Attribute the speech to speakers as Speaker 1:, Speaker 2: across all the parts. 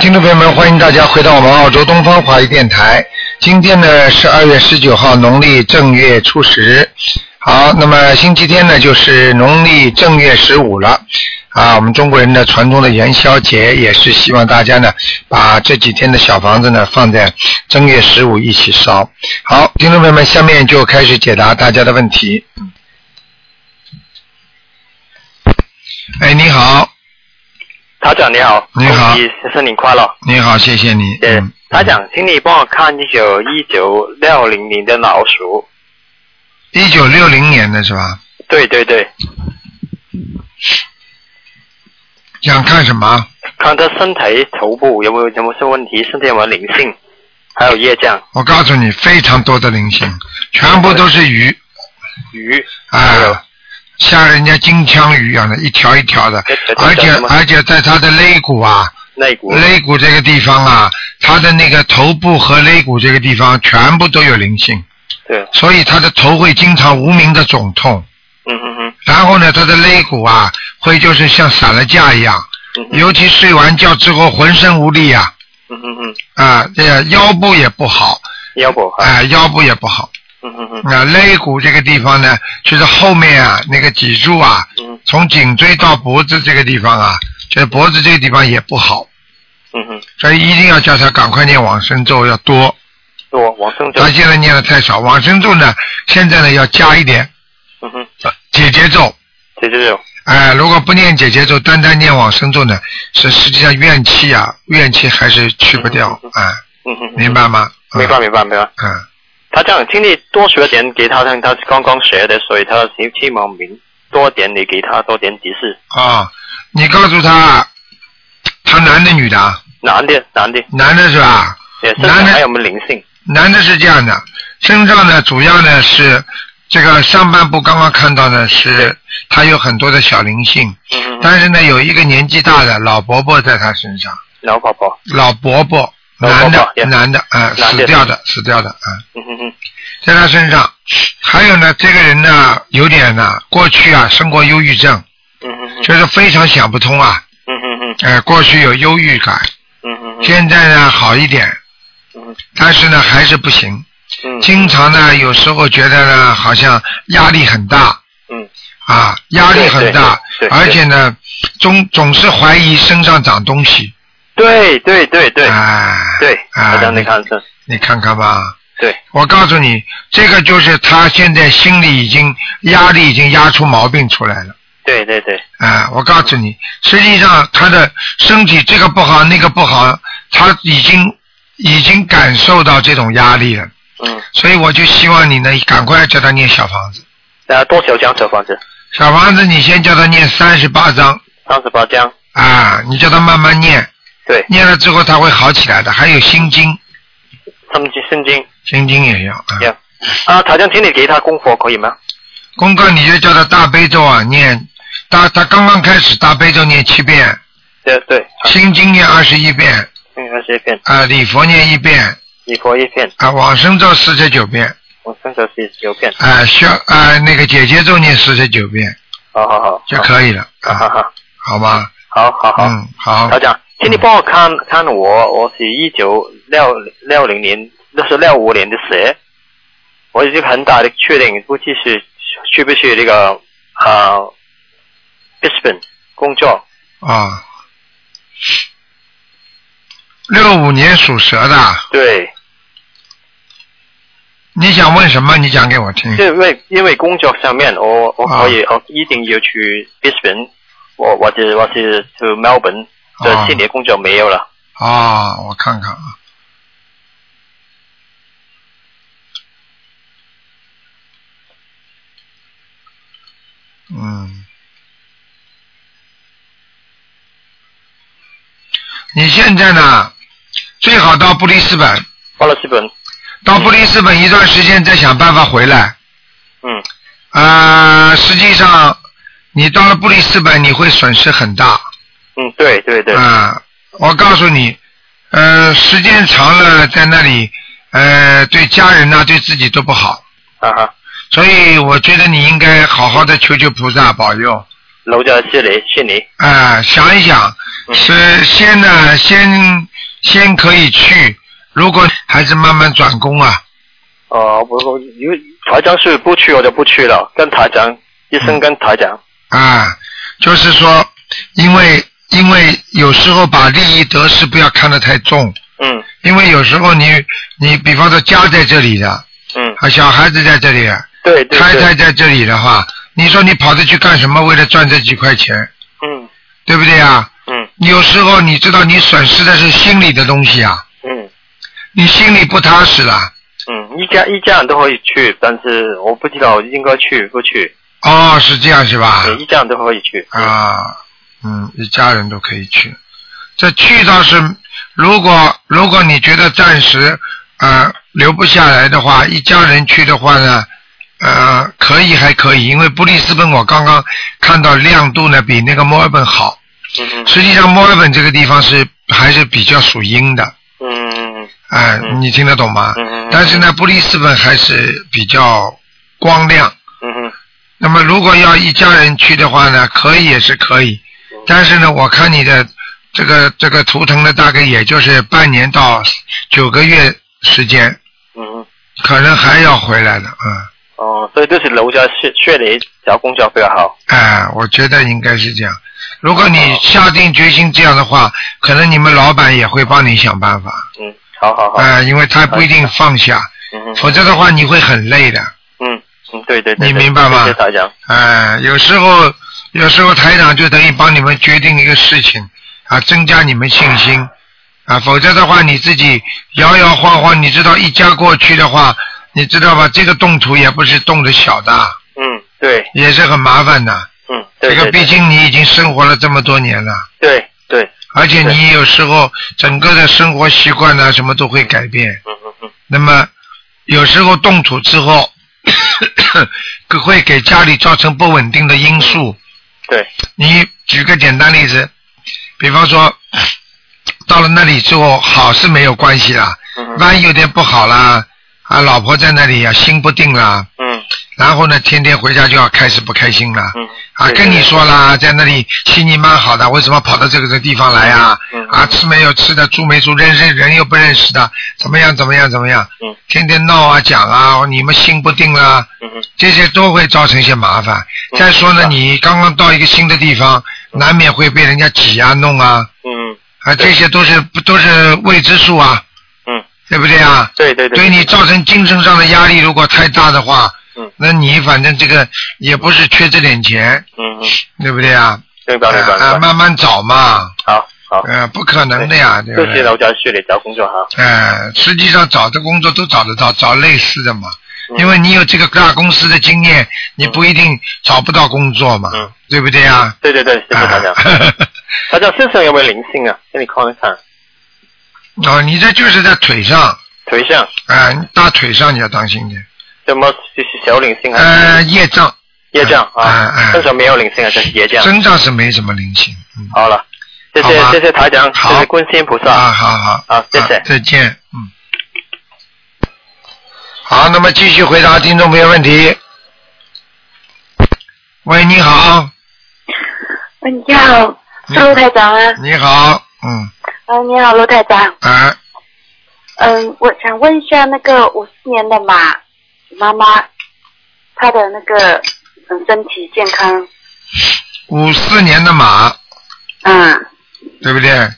Speaker 1: 听众朋友们，欢迎大家回到我们澳洲东方华语电台。今天呢是二月十九号，农历正月初十。好，那么星期天呢就是农历正月十五了。啊，我们中国人的传统的元宵节也是希望大家呢把这几天的小房子呢放在正月十五一起烧。好，听众朋友们，下面就开始解答大家的问题。哎，你好，
Speaker 2: 台长你好，
Speaker 1: 你好
Speaker 2: 恭喜新年快乐。
Speaker 1: 你好，谢谢你。
Speaker 2: 对
Speaker 1: 嗯，
Speaker 2: 台长，请你帮我看一九一九六零年的老鼠。
Speaker 1: 一九六零年的是吧？
Speaker 2: 对对对，
Speaker 1: 想看什么？
Speaker 2: 看他身体头部有没有有没有什么问题，身体有没有灵性，还有业障、
Speaker 1: 我告诉你，非常多的灵性，全部都是鱼
Speaker 2: 鱼，还有
Speaker 1: 啊，像人家金枪鱼一样的，一条一条的。而且而且在它的肋骨啊，
Speaker 2: 肋骨。
Speaker 1: 肋骨这个地方啊，它的那个头部和肋骨这个地方全部都有灵性，
Speaker 2: 对，
Speaker 1: 所以他的头会经常无名的肿痛，
Speaker 2: 嗯嗯嗯。
Speaker 1: 然后呢，他的肋骨啊会就是像散了架一样，尤其睡完觉之后浑身无力啊，
Speaker 2: 嗯嗯嗯，
Speaker 1: 啊，这个腰部也不好，
Speaker 2: 腰部哎，
Speaker 1: 啊，腰部也不好。
Speaker 2: 嗯嗯嗯。
Speaker 1: 那肋骨这个地方呢，就是后面啊那个脊柱啊，
Speaker 2: 嗯。
Speaker 1: 从颈椎到脖子这个地方啊，就是脖子这个地方也不好，
Speaker 2: 嗯哼，
Speaker 1: 所以一定要叫他赶快念往生咒，要多。
Speaker 2: 多往生咒。
Speaker 1: 他，现在念的太少，往生咒呢，现在呢要加一点
Speaker 2: 嗯哼，
Speaker 1: 解结咒。
Speaker 2: 解结咒。
Speaker 1: 哎，如果不念解结咒，单单念往生咒呢，是实际上怨气啊，怨气还是去不掉
Speaker 2: 嗯，
Speaker 1: 哎，
Speaker 2: 嗯。哼，
Speaker 1: 明白吗？嗯
Speaker 2: 明白明白明白。
Speaker 1: 嗯，
Speaker 2: 他这样，请你多学点给他，他刚刚学的，所以他希希望明多点，你给他多点提示。
Speaker 1: 啊，你告诉他，他男的女的啊？
Speaker 2: 男的，男的，
Speaker 1: 男的是吧？男的
Speaker 2: 还有没有灵性？
Speaker 1: 男的是这样的，身上呢主要呢是这个上半部刚刚看到呢是他有很多的小灵性。但是呢有一个年纪大的老伯伯在他身上，
Speaker 2: 老
Speaker 1: 伯伯
Speaker 2: 老伯伯
Speaker 1: 男的男的啊、死掉的死掉的啊、在他身上，还有呢这个人呢有点呢过去啊生过忧郁症，就是非常想不通啊，
Speaker 2: 嗯哼哼，
Speaker 1: 呃过去有忧郁感，
Speaker 2: 嗯哼哼，
Speaker 1: 现在呢好一点，
Speaker 2: 嗯
Speaker 1: 但是呢还是不行。
Speaker 2: 嗯。
Speaker 1: 经常呢，有时候觉得呢，好像压力很大
Speaker 2: 嗯。
Speaker 1: 啊，压力很大，而且呢，总总是怀疑身上长东西。
Speaker 2: 对对对对。
Speaker 1: 哎，
Speaker 2: 对，
Speaker 1: 啊
Speaker 2: 我让你看是，
Speaker 1: 你看看吧，
Speaker 2: 对，
Speaker 1: 我告诉你，这个就是他现在心里已经压力已经压出毛病出来了。
Speaker 2: 对对对，
Speaker 1: 啊，我告诉你，实际上他的身体这个不好那个不好，他已经已经感受到这种压力了，
Speaker 2: 嗯，
Speaker 1: 所以我就希望你呢，赶快叫他念小房子。
Speaker 2: 啊多少张小房子？
Speaker 1: 小房子，你先叫他念三十八章
Speaker 2: 三十八张，
Speaker 1: 啊，你叫他慢慢念，
Speaker 2: 对，
Speaker 1: 念了之后他会好起来的。还有心经，
Speaker 2: 心经心经，
Speaker 1: 心经也要啊。
Speaker 2: 要，啊，台长，请你给他功课可以吗？
Speaker 1: 功课你就叫他大悲咒啊念，大他刚刚开始大悲咒念七遍，
Speaker 2: 对对，
Speaker 1: 心经念二十一遍，
Speaker 2: 嗯，二十一遍，
Speaker 1: 啊礼佛念一遍，
Speaker 2: 礼佛一遍，
Speaker 1: 啊往生咒四十九遍，
Speaker 2: 往生咒四十九遍，
Speaker 1: 啊需要啊那个姐姐咒念四十九遍
Speaker 2: 好好好，
Speaker 1: 就可以了啊，
Speaker 2: 好好好，
Speaker 1: 好吧？
Speaker 2: 好好好。
Speaker 1: 嗯好。
Speaker 2: 台，长，请你帮我看看我，我是一九六六零年，那是六五年的蛇，我已经很大的确定，估计是去不去那个啊 Brisbane 工作？
Speaker 1: 啊，六五年属蛇的，
Speaker 2: 对，
Speaker 1: 你想问什么？你讲给我听。
Speaker 2: 因为因为工作上面，我我
Speaker 1: 啊
Speaker 2: 可以、我一定要去 Brisbane，我或者我是去 Melbourne，这
Speaker 1: 啊
Speaker 2: 悉尼工作没有了。
Speaker 1: 啊，我看看啊。嗯，你现在呢，最好到布里斯本，
Speaker 2: 到了斯本，
Speaker 1: 到布里斯本一段时间再想办法回来。
Speaker 2: 嗯
Speaker 1: 啊，实际上你到了布里斯本，你会损失很大。
Speaker 2: 嗯，对对对，
Speaker 1: 啊，我告诉你，呃，时间长了在那里，呃，对家人呐、对自己都不好。
Speaker 2: 啊哈，
Speaker 1: 所以我觉得你应该好好的求求菩萨保佑。
Speaker 2: 楼在悉尼，悉尼。
Speaker 1: 啊、想一想，
Speaker 2: 嗯
Speaker 1: 是先呢，先先可以去，如果还是慢慢转工啊，
Speaker 2: 哦，我我因为台长是不去我就不去了，跟台长医生跟台长。
Speaker 1: 啊，就是说，因为因为有时候把利益得失不要看得太重，
Speaker 2: 嗯
Speaker 1: 因为有时候你你比方说家在这里的，
Speaker 2: 嗯，
Speaker 1: 啊小孩子在这里的，
Speaker 2: 对对
Speaker 1: 太。太在这里的话，你说你跑着去干什么？为了赚这几块钱，
Speaker 2: 嗯
Speaker 1: 对不对啊？
Speaker 2: 嗯
Speaker 1: 有时候你知道你损失的是心里的东西啊，
Speaker 2: 嗯
Speaker 1: 你心里不踏实了。
Speaker 2: 嗯，一家一家人都可以去，但是我不知道应该去不去。
Speaker 1: 哦，是这样是吧？
Speaker 2: 对，一家人都可以去。
Speaker 1: 啊，嗯，一家人都可以去。这去倒是，如果如果你觉得暂时呃留不下来的话，一家人去的话呢，呃，可以还可以，因为布里斯本我刚刚看到亮度呢比那个墨尔本好。
Speaker 2: 嗯嗯
Speaker 1: 实际上墨尔本这个地方是还是比较属阴的，
Speaker 2: 嗯嗯
Speaker 1: 哎、
Speaker 2: 嗯
Speaker 1: 你听得懂吗？
Speaker 2: 嗯嗯。
Speaker 1: 但是呢，布里斯本还是比较光亮。
Speaker 2: 嗯哼
Speaker 1: 那么如果要一家人去的话呢，可以也是可以，但是呢，我看你的这个这个图腾呢，大概也就是半年到九个月时间，
Speaker 2: 嗯哼。
Speaker 1: 可能还要回来的，嗯，
Speaker 2: 哦，所以就是留在雪雪梨找工作比较好。
Speaker 1: 哎，我觉得应该是这样。如果你下定决心这样的话，可能你们老板也会帮你想办法，
Speaker 2: 嗯，好好好。
Speaker 1: 哎，因为他不一定放下，
Speaker 2: 嗯哼。
Speaker 1: 否则的话你会很累的，
Speaker 2: 嗯嗯，对对对。
Speaker 1: 你明白吗
Speaker 2: 谢谢大家。
Speaker 1: 哎，有时候有时候台长就等于帮你们决定一个事情啊，增加你们信心啊，否则的话你自己摇摇晃晃，你知道一家过去的话，你知道吧？这个动土也不是动的小的，
Speaker 2: 嗯，对，
Speaker 1: 也是很麻烦的。
Speaker 2: 嗯，对
Speaker 1: 这个毕竟你已经生活了这么多年了，
Speaker 2: 对对，
Speaker 1: 而且你有时候整个的生活习惯呢，什么都会改变。
Speaker 2: 嗯嗯嗯
Speaker 1: 那么有时候动土之后，会给家里造成不稳定的因素。
Speaker 2: 对，
Speaker 1: 你举个简单例子，比方说，到了那里之后好是没有关系啦，万一有点不好啦，啊，老婆在那里呀、心不定啦，
Speaker 2: 嗯
Speaker 1: 然后呢，天天回家就要开始不开心了。
Speaker 2: 嗯。
Speaker 1: 啊，跟你说，啦，在那里心情蛮好的，为什么跑到这个这地方来
Speaker 2: 啊、
Speaker 1: 啊？吃没有吃的，住没住，认识人又不认识的，怎么样怎么样怎么样？
Speaker 2: 嗯
Speaker 1: 天天闹啊讲啊，你们心不定啦，
Speaker 2: 嗯
Speaker 1: 这些都会造成一些麻烦。
Speaker 2: 嗯
Speaker 1: 再说呢，你刚刚到一个新的地方，难免会被人家挤啊弄啊，
Speaker 2: 嗯
Speaker 1: 啊，这些都是不都是未知数啊，
Speaker 2: 嗯，
Speaker 1: 对不对啊？
Speaker 2: 对对对。
Speaker 1: 对你造成精神上的压力如果太大的话，
Speaker 2: 嗯
Speaker 1: 那你反正这个也不是缺这点钱，
Speaker 2: 嗯嗯，
Speaker 1: 对不对啊？
Speaker 2: 明白明白
Speaker 1: 啊。慢慢找嘛，
Speaker 2: 好好。
Speaker 1: 呃，不可能的呀，对不对？
Speaker 2: 谢谢楼在雪梨找工作哈。
Speaker 1: 呃，实际上找的工作都找得到，找类似的嘛。
Speaker 2: 嗯
Speaker 1: 因为你有这个大公司的经验，你不一定找不到工作嘛，
Speaker 2: 嗯
Speaker 1: 对不对呀？
Speaker 2: 对对对，谢谢台长。
Speaker 1: 啊
Speaker 2: 台长身上有没有灵性啊？给你看一看，
Speaker 1: 哦，你这就是在腿上，
Speaker 2: 腿上
Speaker 1: 啊、大腿上你要当心点。
Speaker 2: 什么就是小灵性啊
Speaker 1: 呃，业障，
Speaker 2: 业障
Speaker 1: 嗯
Speaker 2: 啊？
Speaker 1: 嗯
Speaker 2: 身上没有灵性啊，这是业障？
Speaker 1: 身上是没什么灵性。嗯，
Speaker 2: 好了，谢谢谢谢台长，谢谢观世音菩萨。
Speaker 1: 啊，好好，
Speaker 2: 好谢谢
Speaker 1: 啊再见，嗯。好，那么继续回答听众朋友问题。喂，你好，
Speaker 3: 喂，你好，是陆台长啊。
Speaker 1: 你好，嗯，
Speaker 3: 嗯，你好，陆台长。
Speaker 1: 啊，
Speaker 3: 嗯，我想问一下，那个五四年的马妈妈，她的那个嗯身体健康，
Speaker 1: 五四年的马，
Speaker 3: 嗯，
Speaker 1: 对不对？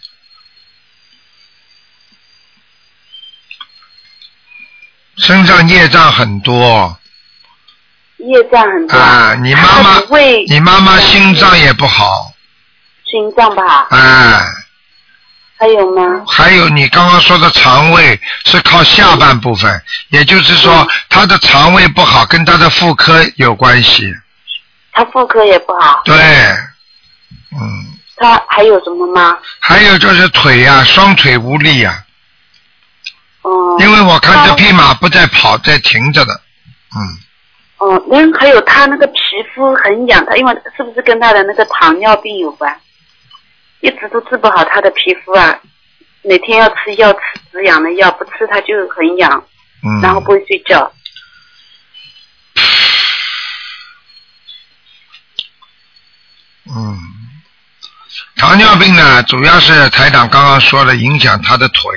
Speaker 1: 身上业障很多
Speaker 3: 业障很多。
Speaker 1: 啊！你妈妈你妈妈心脏也不好，
Speaker 3: 心脏不好，
Speaker 1: 哎，
Speaker 3: 还有吗？
Speaker 1: 还有你刚刚说的肠胃是靠下半部分，也就是说他的肠胃不好跟他的妇科有关系。
Speaker 3: 他妇科也不好，
Speaker 1: 对，嗯，
Speaker 3: 他还有什么吗？
Speaker 1: 还有就是腿呀、双腿无力呀、
Speaker 3: 嗯。
Speaker 1: 因为我看这匹马不在跑，在停着的，嗯，
Speaker 3: 哦，然后还有他那个皮肤很痒，他因为是不是跟他的那个糖尿病有关？一直都治不好他的皮肤啊，每天要吃药，吃止痒的药，不吃他就很痒，
Speaker 1: 嗯，
Speaker 3: 然后不会睡觉。
Speaker 1: 嗯，糖尿病呢，主要是台长刚刚说了，影响他的腿，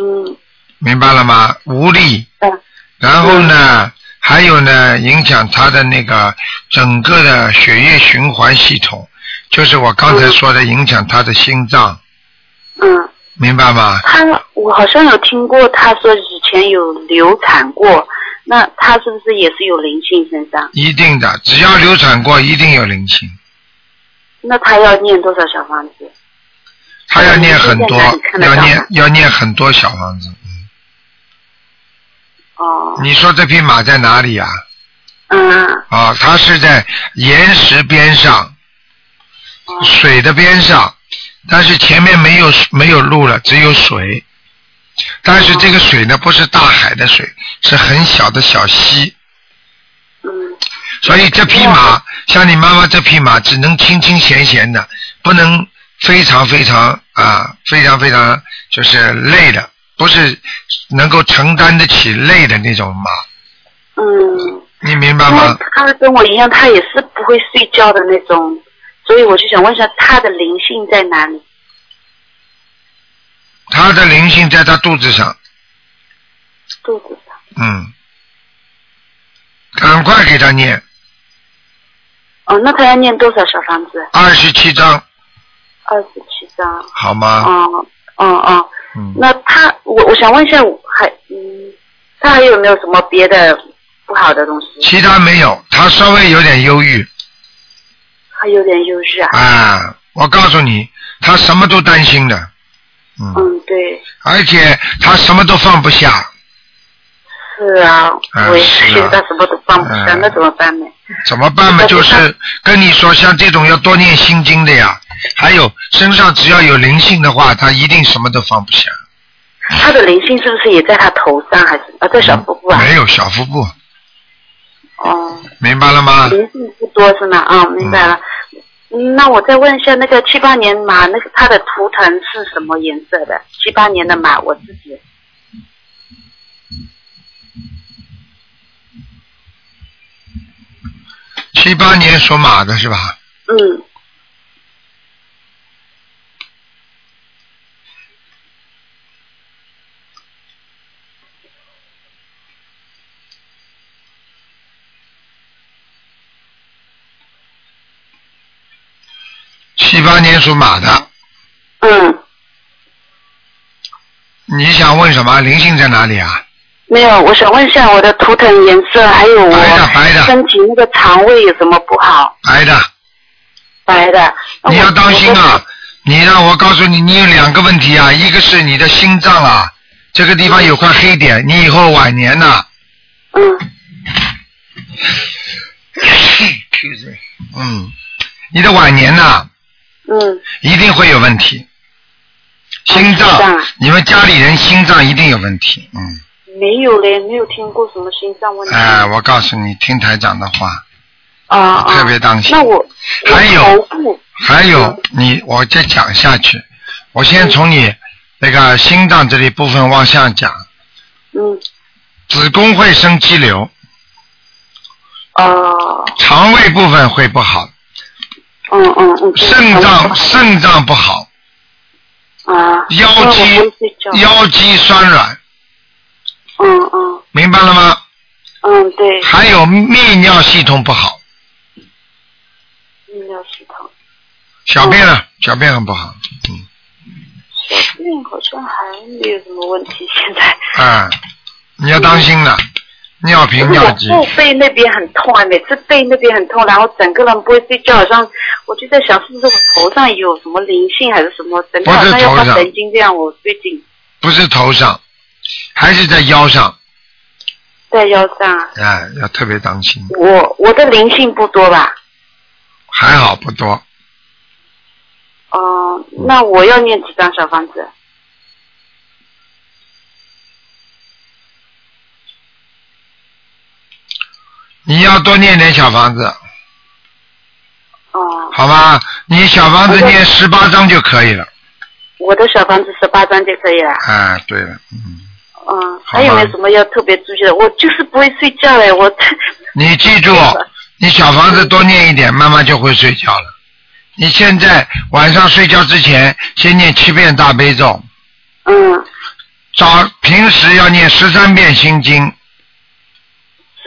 Speaker 4: 嗯。
Speaker 1: 明白了吗？无力，
Speaker 4: 嗯。
Speaker 1: 然后呢，还有呢，影响他的那个整个的血液循环系统，就是我刚才说的，影响他的心脏，
Speaker 4: 嗯，
Speaker 1: 明白吗？
Speaker 4: 他我好像有听过，他说以前有流产过，那他是不是也是有灵性身上？
Speaker 1: 一定的，只要流产过，一定有灵性。
Speaker 4: 那他要念多少小房子？
Speaker 1: 他要念很多要念要念很多小房子。嗯
Speaker 4: 哦，
Speaker 1: 你说这匹马在哪里呀、
Speaker 4: 嗯
Speaker 1: 啊？它是在岩石边上，
Speaker 4: 哦
Speaker 1: 水的边上，但是前面没有没有路了，只有水。但是这个水呢，不是大海的水，是很小的小溪。
Speaker 4: 嗯
Speaker 1: 所以这匹马，像你妈妈这匹马，只能清清闲闲的，不能非常非常啊，非常非常就是累的，不是能够承担得起累的那种马，
Speaker 4: 嗯，
Speaker 1: 你明白吗？
Speaker 4: 他跟我一样，他也是不会睡觉的那种，所以我就想问一下，他的灵性在哪里？
Speaker 1: 他的灵性在他肚子上，
Speaker 4: 肚子上。
Speaker 1: 嗯，赶快给他念
Speaker 4: 哦，那他要念多少小房子？
Speaker 1: 二十七章，
Speaker 4: 二十七张。
Speaker 1: 好吗？
Speaker 4: 哦哦哦，
Speaker 1: 嗯，
Speaker 4: 那他，我我想问一下，还嗯，他还有没有什么别的不好的东西？
Speaker 1: 其他没有，他稍微有点忧郁
Speaker 4: 还有点忧郁啊。
Speaker 1: 啊。我告诉你，他什么都担心的，嗯，
Speaker 4: 嗯，对，
Speaker 1: 而且他什么都放不下。
Speaker 4: 是啊，
Speaker 1: 啊
Speaker 4: 我也
Speaker 1: 是啊
Speaker 4: 觉得他什么都放不下，
Speaker 1: 嗯
Speaker 4: 那怎么办呢？
Speaker 1: 怎么办嘛？就是跟你说，像这种要多念心经的呀。还有身上只要有灵性的话，他一定什么都放不下。
Speaker 4: 他的灵性是不是也在他头上，还是啊在小腹部啊？
Speaker 1: 没有小腹部，
Speaker 4: 哦，
Speaker 1: 明白了吗？
Speaker 4: 灵性不多是吗？啊、明白了。嗯那我再问一下，那个七八年马，那个它的图腾是什么颜色的？七八年的马，我自己。
Speaker 1: 七八年属马的是吧？
Speaker 4: 嗯，
Speaker 1: 七八年属马的，
Speaker 4: 嗯，
Speaker 1: 你想问什么？灵性在哪里啊？
Speaker 4: 没有，我想问一下我的图腾颜色，还有
Speaker 1: 白的
Speaker 4: 身体那个肠胃有什么不好？
Speaker 1: 白的，
Speaker 4: 白的。
Speaker 1: 你要当心啊！！你让我告诉你，你有两个问题啊，一个是你的心脏啊，这个地方有块黑点，你以后晚年呐、
Speaker 4: 嗯，
Speaker 1: 嗯，你的晚年呐、
Speaker 4: 嗯，
Speaker 1: 一定会有问题。心
Speaker 4: 心脏。
Speaker 1: 你们家里人心脏一定有问题，嗯，
Speaker 4: 没有嘞，没有听过什么心脏问题。
Speaker 1: 哎、我告诉你，听台长的话，
Speaker 4: 啊啊！
Speaker 1: 特别当心。
Speaker 4: 那我
Speaker 1: 还有还有你，我再讲下去，我先从你那个心脏这里部分往下讲，
Speaker 4: 嗯。
Speaker 1: 子宫会生肌瘤，
Speaker 4: 啊
Speaker 1: 肠胃部分会不好，
Speaker 4: 嗯嗯嗯，
Speaker 1: 肾脏肾脏不好，
Speaker 4: 啊。
Speaker 1: 腰肌腰肌酸软，
Speaker 4: 嗯嗯。
Speaker 1: 明白了吗？
Speaker 4: 嗯对，
Speaker 1: 还有泌尿系统不好，
Speaker 4: 泌尿系统，
Speaker 1: 小便呢，小便很不好，嗯，
Speaker 4: 小便好像还没有什么问题，现在。
Speaker 1: 啊，你要当心了，尿频尿急，
Speaker 4: 后背那边很痛啊，每次背那边很痛，然后整个人不会睡觉，好像我就在想是不是我头上有什么灵性还是什么，整个好像要发神经这样。我最近
Speaker 1: 不是头上，还是在腰上，
Speaker 4: 在腰上啊，
Speaker 1: 哎，要特别当心，
Speaker 4: 我我的灵性不多吧？
Speaker 1: 还好不多，
Speaker 4: 哦、那我要念几张小房子？
Speaker 1: 你要多念点小房子，
Speaker 4: 哦、
Speaker 1: 好吧？你小房子念十八章就可以了。
Speaker 4: 我的小房子十八张就可以了。
Speaker 1: 啊，对了，嗯，
Speaker 4: 嗯，还有没有什么要特别注意的？我就是不会睡觉嘞，我。
Speaker 1: 你记住，你小房子多念一点，慢慢就会睡觉了。你现在晚上睡觉之前先念七遍大悲咒，
Speaker 3: 嗯，
Speaker 1: 早平时要念十三遍心经，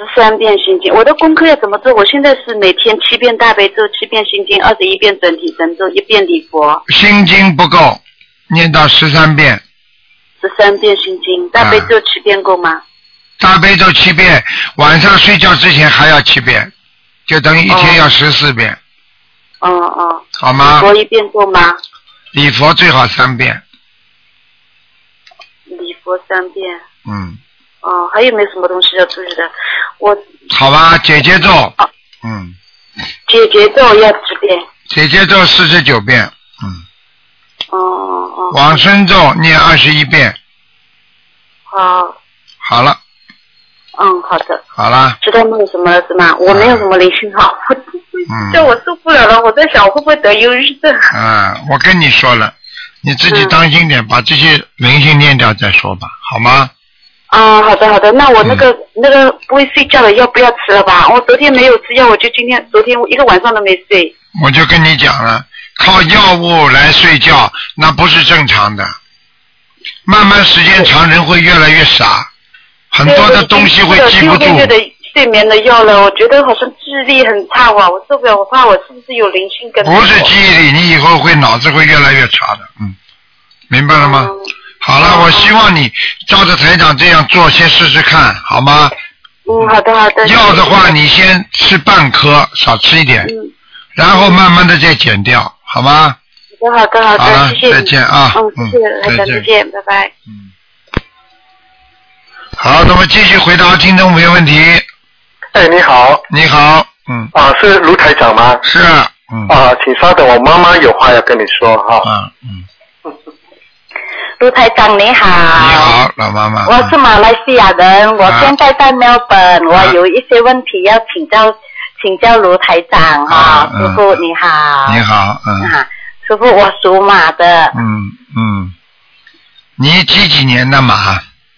Speaker 3: 十三遍心经。我的功课要怎么做？我现在是每天七遍大悲咒，七遍心经，二十一遍整体神咒，一遍礼佛，
Speaker 1: 心经不够，念到十三遍，
Speaker 3: 十三遍心经，大悲咒七遍够吗？
Speaker 1: 大悲咒七遍，晚上睡觉之前还要七遍，就等于一天要十四遍，
Speaker 3: 哦哦，
Speaker 1: 好吗？
Speaker 3: 佛一遍够吗？
Speaker 1: 礼佛最好三遍，
Speaker 3: 礼佛三遍。
Speaker 1: 嗯，
Speaker 3: 哦，还有没有什么东西要注意的？我
Speaker 1: 好吧，姐姐咒，嗯，
Speaker 3: 姐姐咒要几遍？
Speaker 1: 姐姐咒四十九遍，嗯，
Speaker 3: 哦哦哦，
Speaker 1: 往生咒念二十一遍，
Speaker 3: 好，
Speaker 1: 好了，
Speaker 3: 嗯，好的。
Speaker 1: 好啦，
Speaker 3: 知道没有什么了是吗？我没有什么灵性好，
Speaker 1: 嗯
Speaker 3: 这我受不了了。我在想，我会不会得忧郁症？
Speaker 1: 啊，我跟你说了，你自己
Speaker 3: 嗯
Speaker 1: 当心点，把这些灵性念掉再说吧，好吗？
Speaker 3: 啊，好的好的，那我那个、
Speaker 1: 嗯
Speaker 3: 那个不会睡觉的药不要吃了吧？我昨天没有吃药，我就今天昨天一个晚上都没睡。
Speaker 1: 我就跟你讲了，靠药物来睡觉，那不是正常的。慢慢时间长，人会越来越傻，很多的东西会记不住。
Speaker 3: 对我已经吃了六个月的睡眠的药了，我觉得好像记忆力很差哇，我受不了，我怕我是不是有灵性跟？
Speaker 1: 不是记忆力，你以后会脑子会越来越差的，嗯，明白了吗？
Speaker 3: 嗯
Speaker 1: 好了，我希望你照着台长这样做，先试试看，好吗？
Speaker 3: 嗯，好的好的。
Speaker 1: 药的话，你先吃半颗，少吃一点，
Speaker 3: 嗯，
Speaker 1: 然后慢慢的再减掉，好吗？
Speaker 3: 好的好的好
Speaker 1: 好了
Speaker 3: 的，谢谢。
Speaker 1: 再见啊
Speaker 3: 嗯，谢谢
Speaker 1: 嗯
Speaker 3: 台长，
Speaker 1: 再见
Speaker 3: 再见，拜拜。
Speaker 1: 嗯。好，那么继续回答听众朋友问题。
Speaker 5: 哎，你好，
Speaker 1: 你好，嗯，
Speaker 5: 啊，是卢台长吗？
Speaker 1: 是，嗯，
Speaker 5: 啊，请稍等，我妈妈有话要跟你说哈。
Speaker 1: 嗯嗯，
Speaker 4: 卢台长你好，
Speaker 1: 你好，老妈妈。
Speaker 4: 我是马来西亚人，我
Speaker 1: 啊
Speaker 4: 现在在墨尔本，
Speaker 1: 啊。
Speaker 4: 我有一些问题要请教请教卢台长哈、师傅你好。
Speaker 1: 你好，嗯
Speaker 4: 啊，师傅我属马的。
Speaker 1: 嗯嗯，你几几年的马？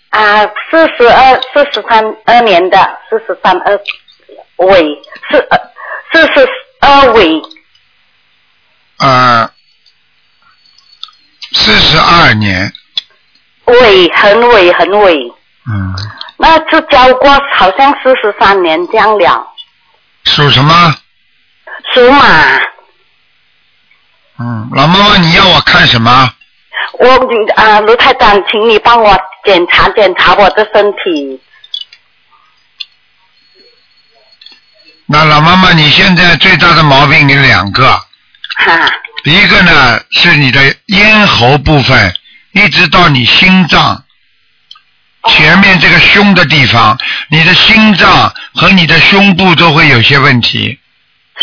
Speaker 4: 啊，四十二四十三二年的四十三二尾四二四十二尾。
Speaker 1: 呃，四十二年，
Speaker 4: 尾很尾很尾，
Speaker 1: 嗯，
Speaker 4: 那是教过好像四十三年这样了，
Speaker 1: 属什么？
Speaker 4: 属马。
Speaker 1: 嗯，老妈妈，你要我看什么？
Speaker 4: 我啊，卢太长，请你帮我检查检查我的身体。
Speaker 1: 那老妈妈，你现在最大的毛病有两个，
Speaker 4: 哈，
Speaker 1: 一个呢是你的咽喉部分，一直到你心脏前面这个胸的地方，你的心脏和你的胸部都会有些问题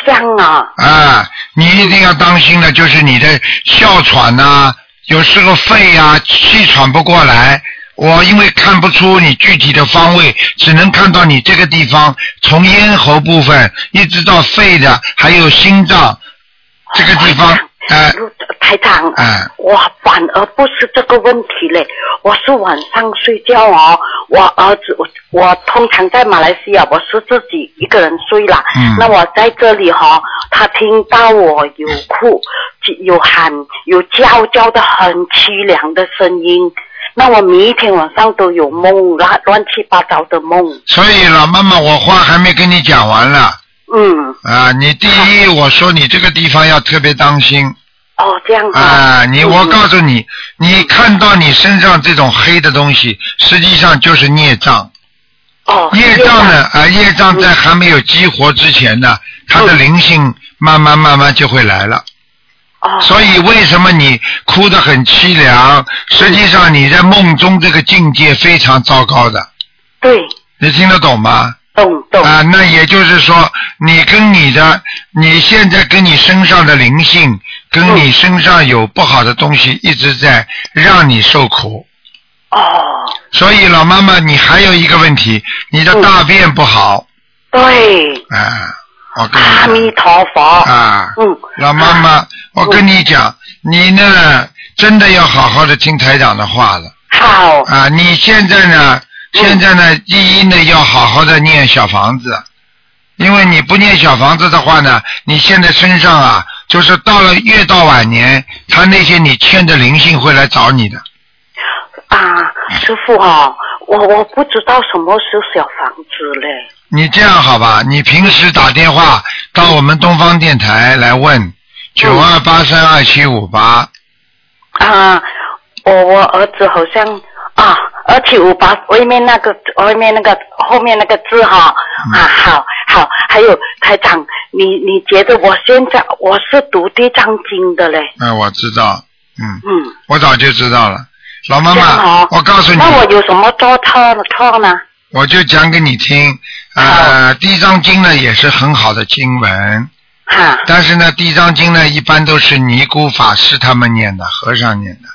Speaker 4: 像啊，
Speaker 1: 啊，你一定要当心的，就是你的哮喘呐、有时候肺呀、气喘不过来。我因为看不出你具体的方位，只能看到你这个地方，从咽喉部分一直到肺的，还有心脏这个地方，
Speaker 4: 台长，
Speaker 1: 哎
Speaker 4: 我反而不是这个问题嘞，我是晚上睡觉哦，我儿子我我通常在马来西亚我是自己一个人睡啦，
Speaker 1: 嗯
Speaker 4: 那我在这里哈、他听到我有哭、有喊、有叫叫的很凄凉的声音。那我每一天晚上都有梦，乱乱七八糟的梦。
Speaker 1: 所以老妈妈，我话还没跟你讲完了
Speaker 4: 嗯，
Speaker 1: 啊！你第一，我说你这个地方要特别当心
Speaker 4: 哦，这样
Speaker 1: 啊！你我告
Speaker 4: 诉
Speaker 1: 诉你，你看到你身上这种黑的东西，实际上就是孽障。
Speaker 4: 哦，
Speaker 1: 业障呢？啊，业障在还没有激活之前呢，它的灵性慢慢慢慢就会来了。
Speaker 4: 哦，
Speaker 1: 所以为什么你哭得很凄凉？实际上你在梦中这个境界非常糟糕的，
Speaker 4: 对，
Speaker 1: 你听得懂吗？
Speaker 4: 懂懂，
Speaker 1: 啊，那也就是说，你跟你的，你现在跟你身上的灵性，跟你身上有不好的东西，一直在让你受苦。
Speaker 4: 哦，
Speaker 1: 所以老妈妈，你还有一个问题，你的大便不好。
Speaker 4: 对，
Speaker 1: 啊，我跟
Speaker 4: 阿弥陀佛，
Speaker 1: 啊，
Speaker 4: 嗯，
Speaker 1: 老妈妈，我跟你讲，你呢真的要好好的听台长的话了
Speaker 4: 好，
Speaker 1: 啊！你现在呢，
Speaker 4: 嗯
Speaker 1: 现在呢，第一呢要好好的念小房子，因为你不念小房子的话呢，你现在身上啊就是到了越到晚年，他那些你欠的灵性会来找你的。
Speaker 4: 啊，师傅哦，我我不知道什么是小房子嘞。
Speaker 1: 你这样好吧？你平时打电话到我们东方电台来问九二八三二七五八，
Speaker 4: 啊，我我儿子好像啊，二七五八外面那个外面那个后面那个字哈、
Speaker 1: 嗯
Speaker 4: 啊，好好，还有台长，你你觉得我现在我是读地藏经的嘞，
Speaker 1: 嗯，我知道，嗯，
Speaker 4: 嗯，
Speaker 1: 我早就知道了。老妈妈
Speaker 4: 好，
Speaker 1: 我告诉你，
Speaker 4: 那我有什么做错的错呢？
Speaker 1: 我就讲给你听。呃，地藏经呢也是很好的经文，
Speaker 4: 哈，
Speaker 1: 但是呢，地藏经呢一般都是尼姑法师他们念的，和尚念的。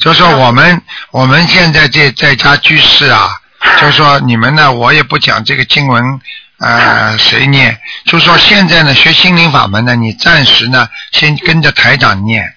Speaker 1: 就说我们我们现在这在家居士啊，就说你们呢，我也不讲这个经文，呃，谁念？就说现在呢，学心灵法门呢，你暂时呢先跟着台长念。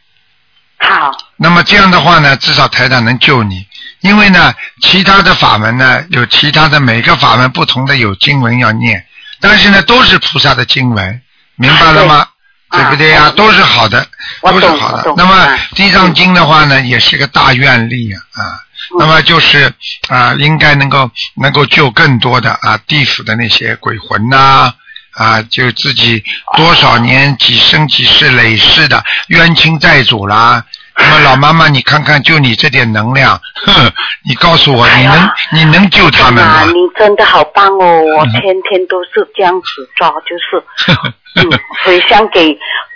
Speaker 4: 好，
Speaker 1: 那么这样的话呢，至少台长能救你，因为呢，其他的法门呢，有其他的每个法门不同的有经文要念，但是呢，都是菩萨的经文，明白了吗？
Speaker 4: 对
Speaker 1: 对不对呀、
Speaker 4: 啊
Speaker 1: 都是好的，都是好的。那么
Speaker 4: 啊
Speaker 1: 地藏经的话呢，也是个大愿力啊啊。那么就是啊，应该能够能够救更多的啊地府的那些鬼魂呐、啊，就自己多少年几生几世累世的冤亲债主啦。那么老妈妈，你看看，就你这点能量，哼，你告诉我，你能
Speaker 4: 哎
Speaker 1: 你能救他们
Speaker 4: 啊，
Speaker 1: 吗？
Speaker 4: 你真的好棒哦！我天天都是这样子抓，就是 嗯，回向给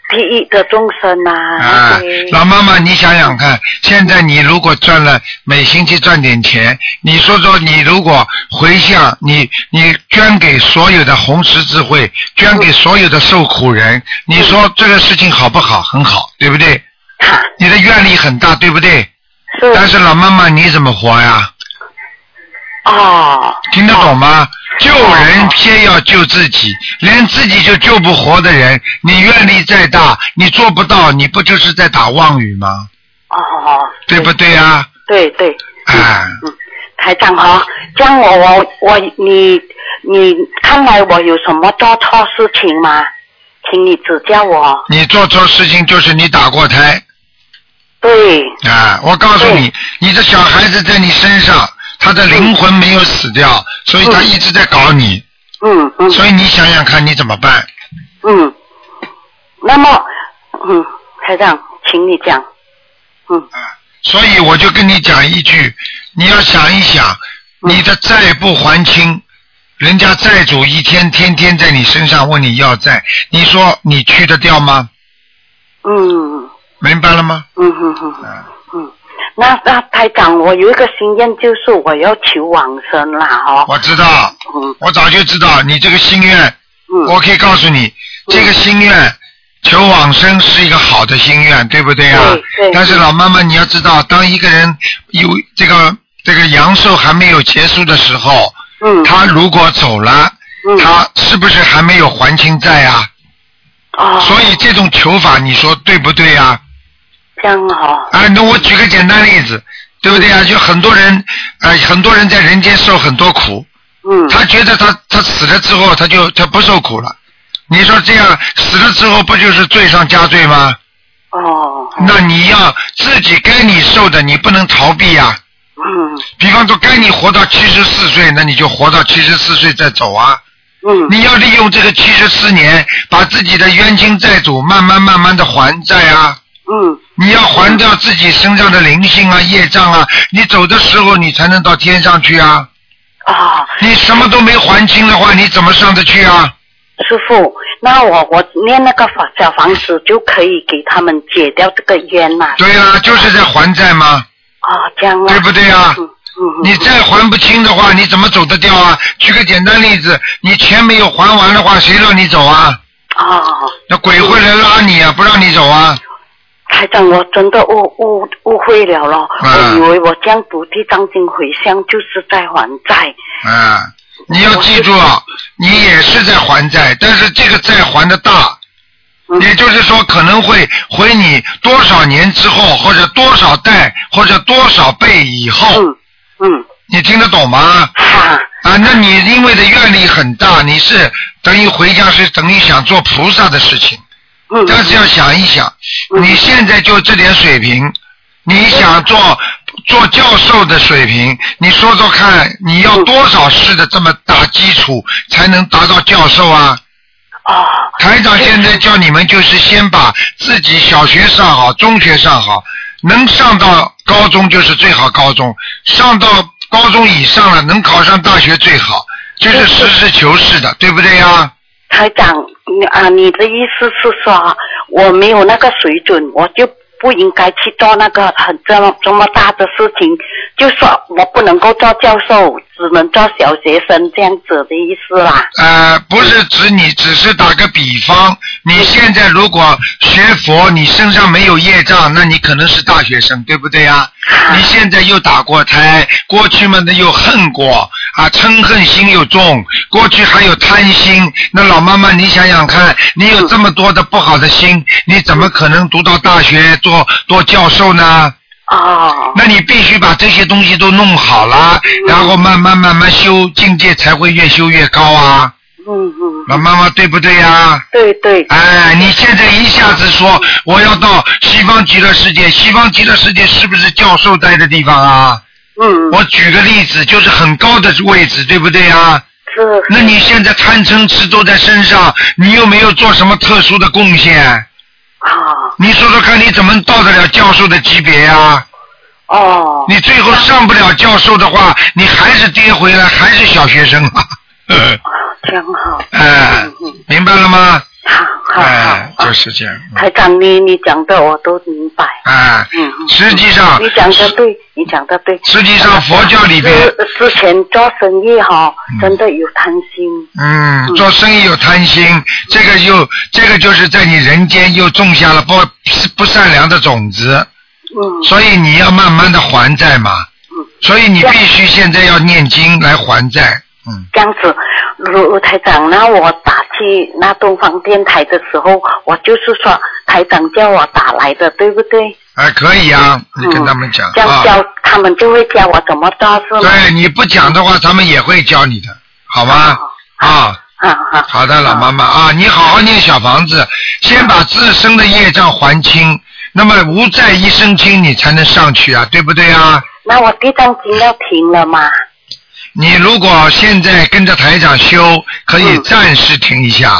Speaker 4: 地狱的众生啊。
Speaker 1: 啊，老妈妈，你想想看，现在你如果赚了每星期赚点钱，你说说，你如果回向，你你捐给所有的红十字会，捐给所有的受苦人，你说这个事情好不好？很好，对不对？
Speaker 4: 哈，
Speaker 1: 你的愿力很大，对不对？
Speaker 4: 是
Speaker 1: 但是老妈妈，你怎么活呀？
Speaker 4: 哦，
Speaker 1: 听得懂吗？救人偏要救自己，连自己就救不活的人，你愿力再大，你做不到，你不就是在打妄语吗？
Speaker 4: 哦，
Speaker 1: 对不对呀？
Speaker 4: 对对，
Speaker 1: 哎，
Speaker 4: 嗯，台长哈、这样我我我你你看来我有什么做错事情吗？请你指教我。
Speaker 1: 你做错事情就是你打过胎
Speaker 4: 对，
Speaker 1: 啊！我告诉你，你的小孩子在你身上，他的灵魂没有死掉，所以他一直在搞你，
Speaker 4: 嗯嗯
Speaker 1: 所以你想想看，你怎么办？
Speaker 4: 嗯，那么嗯，台长，请你讲。嗯
Speaker 1: 所以我就跟你讲一句，你要想一想，你的债不还清，人家债主一天天天在你身上问你要债，你说你去得掉吗？
Speaker 4: 嗯
Speaker 1: 明白了吗？
Speaker 4: 嗯哼哼
Speaker 1: 啊
Speaker 4: 嗯，那那台长，我有一个心愿，就是我要求往生啦，哦。
Speaker 1: 我知道，
Speaker 4: 嗯
Speaker 1: 我早就知道你这个心愿，
Speaker 4: 嗯
Speaker 1: 我可以告诉你，这个心愿求往生是一个好的心愿，对不对啊
Speaker 4: 对对？
Speaker 1: 但是老妈妈，你要知道，当一个人有这个这个阳寿还没有结束的时候，
Speaker 4: 嗯
Speaker 1: 他如果走了，
Speaker 4: 嗯
Speaker 1: 他是不是还没有还清债啊？
Speaker 4: 哦，
Speaker 1: 所以这种求法，你说对不对啊？
Speaker 4: 这样哦，
Speaker 1: 啊，那我举个简单例子，对不对啊？就很多人，呃，很多人在人间受很多苦，
Speaker 4: 嗯
Speaker 1: 他觉得他他死了之后，他就他不受苦了。你说这样死了之后，不就是罪上加罪吗？
Speaker 4: 哦，
Speaker 1: 那你要自己该你受的，你不能逃避呀、
Speaker 4: 嗯
Speaker 1: 比方说，该你活到七十四岁，那你就活到七十四岁再走啊。
Speaker 4: 嗯
Speaker 1: 你要利用这个七十四年，把自己的冤亲债主慢慢慢慢的还债啊。
Speaker 4: 嗯
Speaker 1: 你要还掉自己身上的灵性啊、业障啊，你走的时候你才能到天上去啊。
Speaker 4: 啊，
Speaker 1: 你什么都没还清的话，你怎么上得去啊？
Speaker 4: 师傅，那我我念那个法小房子就可以给他们解掉这个冤嘛？
Speaker 1: 对啊，就是在还债嘛，
Speaker 4: 啊，这样啊，
Speaker 1: 对不对啊？你再还不清的话，你怎么走得掉啊？举个简单例子，你钱没有还完的话，谁让你走啊？
Speaker 4: 哦，
Speaker 1: 那鬼会来拉你啊，不让你走啊？
Speaker 4: 台长，我真的误误误会了咯，
Speaker 1: 嗯
Speaker 4: 我以为我这样读地藏经回向就是在还债。
Speaker 1: 啊，你要记住啊，你也是在还债，但是这个债还的大，
Speaker 4: 嗯。
Speaker 1: 也就是说可能会回你多少年之后，或者多少代，或者多少倍以后，
Speaker 4: 嗯嗯，
Speaker 1: 你听得懂吗？
Speaker 4: 哈，
Speaker 1: 啊，那你因为的愿力很大，你是等于回家是等于想做菩萨的事情，
Speaker 4: 嗯
Speaker 1: 但是要想一想，
Speaker 4: 嗯
Speaker 1: 你现在就这点水平，你想做做教授的水平，你说说看，你要
Speaker 4: 嗯
Speaker 1: 多少世的这么大基础才能达到教授啊？
Speaker 4: 啊，
Speaker 1: 台长现在叫你们就是先把自己小学上好，中学上好，能上到高中就是最好高中，上到高中以上了，能考上大学最好，这是实事求是的，对不对呀？
Speaker 4: 台长，你你啊，你的意思是说我没有那个水准，我就不应该去做那个很这么这么大的事情，就说我不能够做教授，只能做小学生这样子的意思啦。
Speaker 1: 呃，不是指你，只是打个比方，你现在如果学佛，你身上没有业障，那你可能是大学生，对不对呀？你现在又打过胎，过去嘛那又恨过啊，嗔恨心又重，过去还有贪心。那老妈妈，你想想看，你有这么多的不好的心，你怎么可能读到大学做做教授呢？
Speaker 4: 哦，
Speaker 1: 那你必须把这些东西都弄好了，然后慢慢慢慢修境界，才会越修越高啊。
Speaker 4: 嗯嗯，
Speaker 1: 老妈妈对不对呀、
Speaker 4: 对对，
Speaker 1: 哎，你现在一下子说我要到西方极乐世界，西方极乐世界是不是教授待的地方啊？
Speaker 4: 嗯，
Speaker 1: 我举个例子，就是很高的位置，对不对呀？
Speaker 4: 是，
Speaker 1: 那你现在贪嗔痴都在身上，你又没有做什么特殊的贡献，
Speaker 4: 啊，
Speaker 1: 你说说看，你怎么到得了教授的级别呀？
Speaker 4: 哦，
Speaker 1: 你最后上不了教授的话，你还是跌回来，还是小学生啊。
Speaker 4: 真好，嗯，
Speaker 1: 明白了吗？
Speaker 4: 好好
Speaker 1: 哎，就是这样。
Speaker 4: 台长，你你讲的我都明白。
Speaker 1: 哎，
Speaker 4: 嗯，嗯
Speaker 1: 实际上
Speaker 4: 你讲的对，你讲的对。
Speaker 1: 实际上佛教里边
Speaker 4: 之之前做生意哈
Speaker 1: 嗯，
Speaker 4: 真的有贪心。
Speaker 1: 嗯，做生意有贪心，这个又这个就是在你人间又种下了不不善良的种子，
Speaker 4: 嗯
Speaker 1: 所以你要慢慢的还债嘛。
Speaker 4: 嗯，
Speaker 1: 所以你必须现在要念经来还债。嗯，
Speaker 4: 这样子，卢卢台长，那我打去那东方电台的时候，我就是说台长叫我打来的，对不对？
Speaker 1: 哎，可以啊，你跟他们讲啊。
Speaker 4: 这样教他们就会教我怎么做，是吗？
Speaker 1: 对，你不讲的话，他们也会教你的，好吗？啊，
Speaker 4: 好好
Speaker 1: 好的，老妈妈啊，你好好念小房子，先把自身的业障还清，那么无债一身轻，你才能上去啊，对不对啊？
Speaker 4: 那我地藏经要停了吗？
Speaker 1: 你如果现在跟着台长修，可以
Speaker 4: 嗯
Speaker 1: 暂时停一下。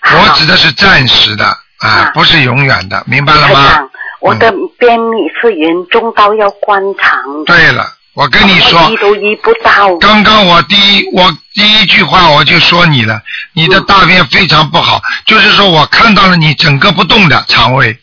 Speaker 4: 好
Speaker 1: 我指的是暂时的啊
Speaker 4: 好，
Speaker 1: 不是永远的，明白了
Speaker 4: 台
Speaker 1: 吗
Speaker 4: 长？，我的便秘是严重到要灌肠的。
Speaker 1: 对了，我跟你说
Speaker 4: 医，都医不到。
Speaker 1: 刚刚我第一我第一句话我就说你了，你的大便非常不好，就是说我看到了你整个不动的肠胃，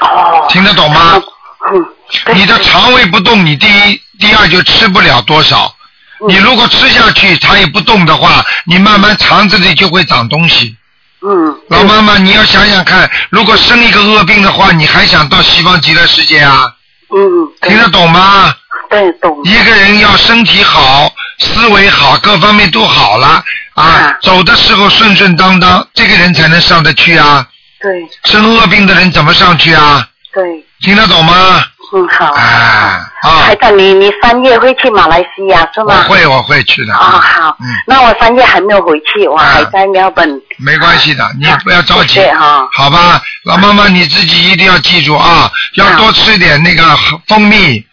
Speaker 4: 哦。
Speaker 1: 听得懂吗？
Speaker 4: 嗯。
Speaker 1: 你的肠胃不动，你第一第二就吃不了多少。
Speaker 4: 嗯
Speaker 1: 你如果吃下去它也不动的话，你慢慢肠子里就会长东西。
Speaker 4: 嗯。
Speaker 1: 老妈妈，你要想想看，如果生一个恶病的话，你还想到西方极乐世界啊？
Speaker 4: 嗯。对
Speaker 1: 听得懂吗？
Speaker 4: 对，懂。
Speaker 1: 一个人要身体好，思维好，各方面都好了啊
Speaker 4: 啊，
Speaker 1: 走的时候顺顺当当，这个人才能上得去啊。
Speaker 4: 对
Speaker 1: 生恶病的人怎么上去啊？
Speaker 4: 对，
Speaker 1: 听得懂吗？
Speaker 4: 嗯，好。
Speaker 1: 啊啊
Speaker 4: 台，长，你你三月会去马来西亚是吗
Speaker 1: 我
Speaker 4: 吗？
Speaker 1: 会我会去的。
Speaker 4: 哦，好。
Speaker 1: 嗯，
Speaker 4: 那我三月还没有回去，我还在墨尔本。
Speaker 1: 没关系的，你不要着急
Speaker 4: 对，哈。
Speaker 1: 好吧？老妈妈你自己一定要记住啊，要多吃点那个蜂蜜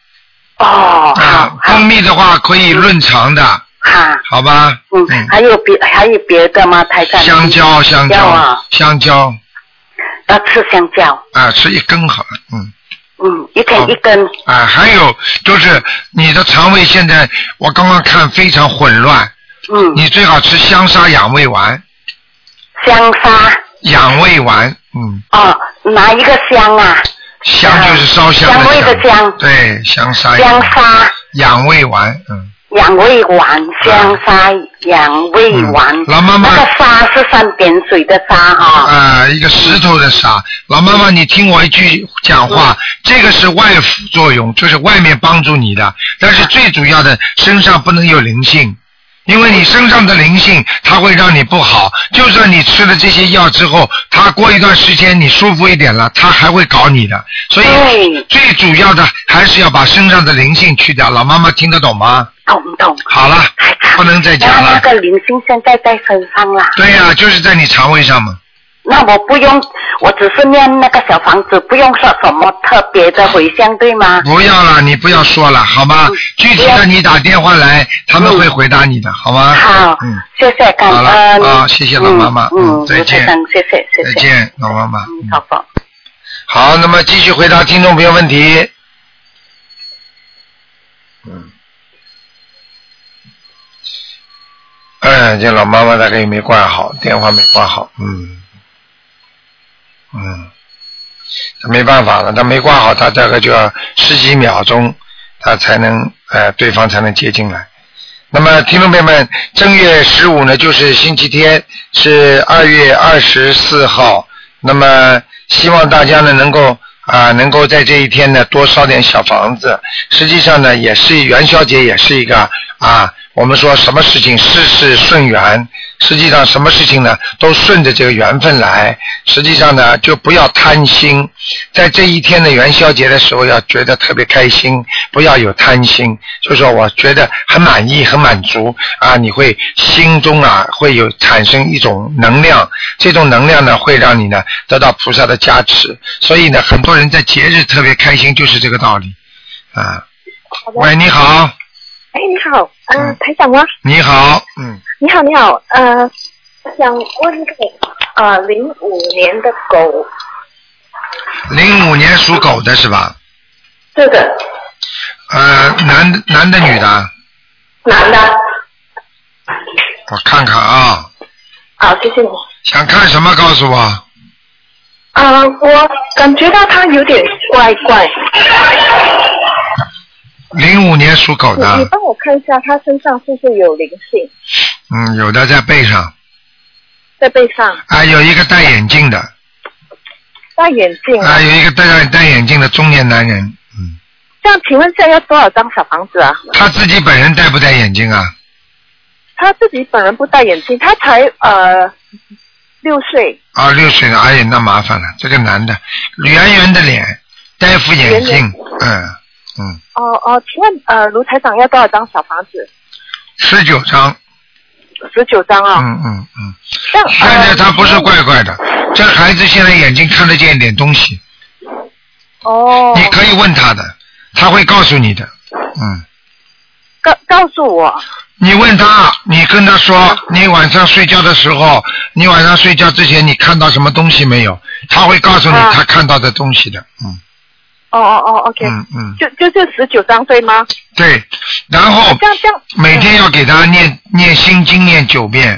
Speaker 4: 哦，
Speaker 1: 啊
Speaker 4: 好，，
Speaker 1: 蜂，蜜的话可以润肠的，
Speaker 4: 哈。
Speaker 1: 好吧？
Speaker 4: 嗯，还有别还有别的吗？台长？
Speaker 1: 香蕉，香蕉
Speaker 4: 啊，，
Speaker 1: 香蕉
Speaker 4: 要吃香蕉。
Speaker 1: 啊，吃一根好了，嗯。
Speaker 4: 嗯，一天一根。
Speaker 1: 啊，还有就是你的肠胃现在，我刚刚看非常混乱，
Speaker 4: 嗯，
Speaker 1: 你最好吃香砂养胃丸，
Speaker 4: 香砂。
Speaker 1: 养胃丸，嗯，
Speaker 4: 哦，哪一个香啊？
Speaker 1: 香就是烧香
Speaker 4: 香味的香
Speaker 1: 对，香砂
Speaker 4: 香砂。
Speaker 1: 养胃丸，嗯，
Speaker 4: 养胃丸，香砂养胃丸。
Speaker 1: 嗯老妈妈
Speaker 4: 那个沙是三点水的沙哈。
Speaker 1: 啊，一个石头的沙。老妈妈，你听我一句讲话，
Speaker 4: 嗯
Speaker 1: 这个是外辅作用，就是外面帮助你的，但是最主要的身上不能有灵性。因为你身上的灵性，它会让你不好。就算你吃了这些药之后，它过一段时间你舒服一点了，它还会搞你的。所以最主要的还是要把身上的灵性去掉。老妈妈听得懂吗？
Speaker 4: 懂懂。
Speaker 1: 好了，不能再讲了。
Speaker 4: 那那个灵性现在在身上了。
Speaker 1: 对呀、就是在你肠胃上嘛。
Speaker 4: 那我不用，我只是念那个小房子，不用说什么特别的回向，对吗？
Speaker 1: 不要了，你不要说了，好吗
Speaker 4: 嗯？
Speaker 1: 具体的你打电话来，他们会回答你的，好吗？
Speaker 4: 好，
Speaker 1: 嗯，
Speaker 4: 谢谢感
Speaker 1: 谢谢老妈妈
Speaker 4: 嗯，
Speaker 1: 嗯再见
Speaker 4: 谢谢谢谢。
Speaker 1: 再见，老妈妈。
Speaker 4: 嗯，好吧。
Speaker 1: 好，那么继续回答听众朋友问题。嗯。哎，这老妈妈大概也没挂好，电话没挂好，嗯，嗯，没办法了，他没挂好，他大概就要十几秒钟，他才能呃，对方才能接进来。那么，听众朋友们，正月十五呢，就是星期天，是二月二十四号。那么，希望大家呢能够啊、能够在这一天呢多烧点小房子。实际上呢，也是元宵节，也是一个啊，我们说什么事情事事顺缘。实际上，什么事情呢都顺着这个缘分来。实际上呢，就不要贪心，在这一天的元宵节的时候，要觉得特别开心，不要有贪心。就说我觉得很满意、很满足啊，你会心中啊会有产生一种能量，这种能量呢会让你呢得到菩萨的加持。所以呢，很多人在节日特别开心，就是这个道理啊。喂，你好，
Speaker 6: 哎，你好，呃
Speaker 1: 嗯，
Speaker 6: 台长吗？
Speaker 1: 你好，嗯，
Speaker 6: 你好，你好，呃，想问个，呃，零五年的狗，
Speaker 1: 零五年属狗的是吧？
Speaker 6: 是的，
Speaker 1: 呃，男男的女的？
Speaker 6: 男的，
Speaker 1: 我看看啊，
Speaker 6: 好，谢谢你。
Speaker 1: 想看什么告诉我。
Speaker 6: 啊、我感觉到他有点怪怪，
Speaker 1: 零五年属狗
Speaker 6: 的。你
Speaker 1: 的，
Speaker 6: 帮我看一下他身上是不是有灵性，
Speaker 1: 嗯，有的在背上，
Speaker 6: 在背上，
Speaker 1: 啊，有一个戴眼镜的，
Speaker 6: 戴眼镜
Speaker 1: 啊，有一个戴戴眼镜的中年男人，嗯，
Speaker 6: 这样请问现在要多少张小房子啊？
Speaker 1: 他自己本人戴不戴眼镜啊？
Speaker 6: 他自己本人不戴眼镜，他才呃六岁，
Speaker 1: 啊，六岁了，哎呀，那麻烦了，这个男的，圆圆的脸，戴副眼镜
Speaker 6: 圆圆，
Speaker 1: 嗯嗯，
Speaker 6: 哦哦，请问呃卢台长要多少张小房子？
Speaker 1: 十九张，
Speaker 6: 十九张啊、
Speaker 1: 嗯嗯嗯，现在
Speaker 6: 呃
Speaker 1: 他不是怪怪的，这孩子现在眼睛看得见一点东西，
Speaker 6: 哦，
Speaker 1: 你可以问他的，他会告诉你的，嗯。
Speaker 6: 告告诉我，
Speaker 1: 你问他，你跟他说，你晚上睡觉的时候，你晚上睡觉之前你看到什么东西没有？他会告诉你
Speaker 6: 啊
Speaker 1: 他看到的东西的，嗯
Speaker 6: 哦哦哦，OK，、
Speaker 1: 嗯嗯，
Speaker 6: 就就是十九张对吗？
Speaker 1: 对。然后
Speaker 6: 这样这样，
Speaker 1: 每天要给他念念心经念九遍，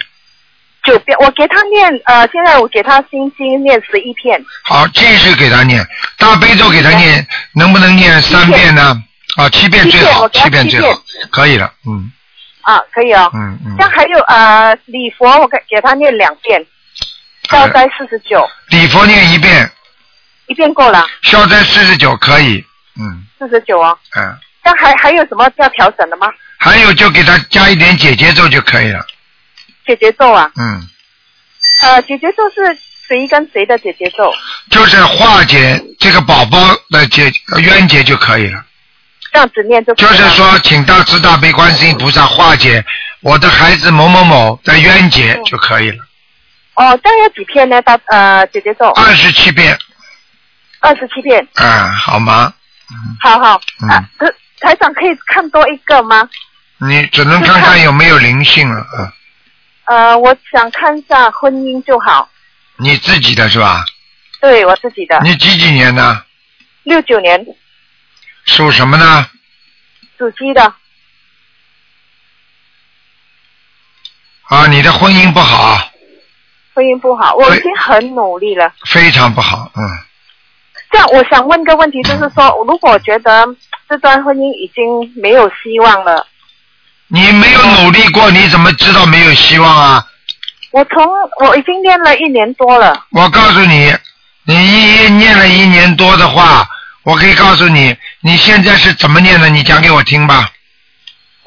Speaker 6: 九遍，我给他念呃，现在我给他心经念十一遍，
Speaker 1: 好，继续给他念。大悲咒，给他念，能不能念三遍呢？啊，七遍最好，
Speaker 6: 七遍
Speaker 1: 最好，可以了，嗯。
Speaker 6: 啊，可以哦。
Speaker 1: 嗯嗯。
Speaker 6: 像。还有呃礼佛，我给给他念两遍，消灾四十九，
Speaker 1: 礼佛念一遍，
Speaker 6: 一遍够了，
Speaker 1: 消灾四十九可以，嗯
Speaker 6: 四十九哦。
Speaker 1: 嗯。
Speaker 6: 但还还有什么要调整的吗？
Speaker 1: 还有就给他加一点姐姐咒就可以了。
Speaker 6: 姐姐咒啊，
Speaker 1: 嗯，
Speaker 6: 呃，姐姐咒是谁跟谁的姐姐咒？
Speaker 1: 就是化解这个宝宝的结冤结就可以了。
Speaker 6: 这样子念就可以了
Speaker 1: 就是说，请大慈大悲观世音菩萨化解我的孩子某某某的冤结就可以了。
Speaker 6: 哦，这样要几片呢？大呃姐姐咒
Speaker 1: 二十七遍，
Speaker 6: 二十七片，
Speaker 1: 啊，好吗？
Speaker 6: 好好。
Speaker 1: 嗯
Speaker 6: 台长可以看多一个吗？
Speaker 1: 你只能看看有没有灵性了啊。
Speaker 6: 呃，我想看一下婚姻就好，
Speaker 1: 你自己的是吧？
Speaker 6: 对我自己的，
Speaker 1: 你几几年的？
Speaker 6: 六九年
Speaker 1: 属什么呢？
Speaker 6: 属鸡的，
Speaker 1: 啊，你的婚姻不好，
Speaker 6: 婚姻不好，我已经很努力了。
Speaker 1: 非常不好，嗯。
Speaker 6: 这样，我想问个问题，就是说，如果觉得这段婚姻已经没有希望了，
Speaker 1: 你没有努力过，你怎么知道没有希望啊？
Speaker 6: 我从我已经念了一年多了，
Speaker 1: 我告诉你，你一念了一年多的话，我可以告诉你，你现在是怎么念的？你讲给我听吧。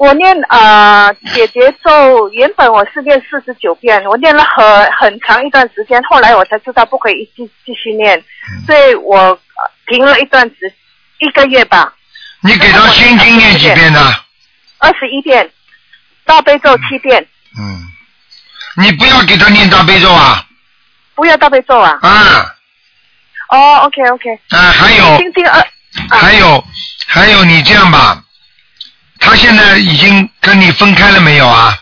Speaker 6: 我念呃姐姐咒，原本我是念四十九遍，我念了很很长一段时间，后来我才知道不可以继继续念，所以我呃停了一段时一个月吧，
Speaker 1: 你给他心经念几遍呢？
Speaker 6: 二十一遍，大悲咒七遍，
Speaker 1: 嗯，你不要给他念大悲咒啊！
Speaker 6: 不要大悲咒啊。
Speaker 1: 啊
Speaker 6: 哦，OK OK。
Speaker 1: 啊，还有
Speaker 6: 心经二。啊
Speaker 1: 还有还有，你这样吧，他现在已经跟你分开了没有啊？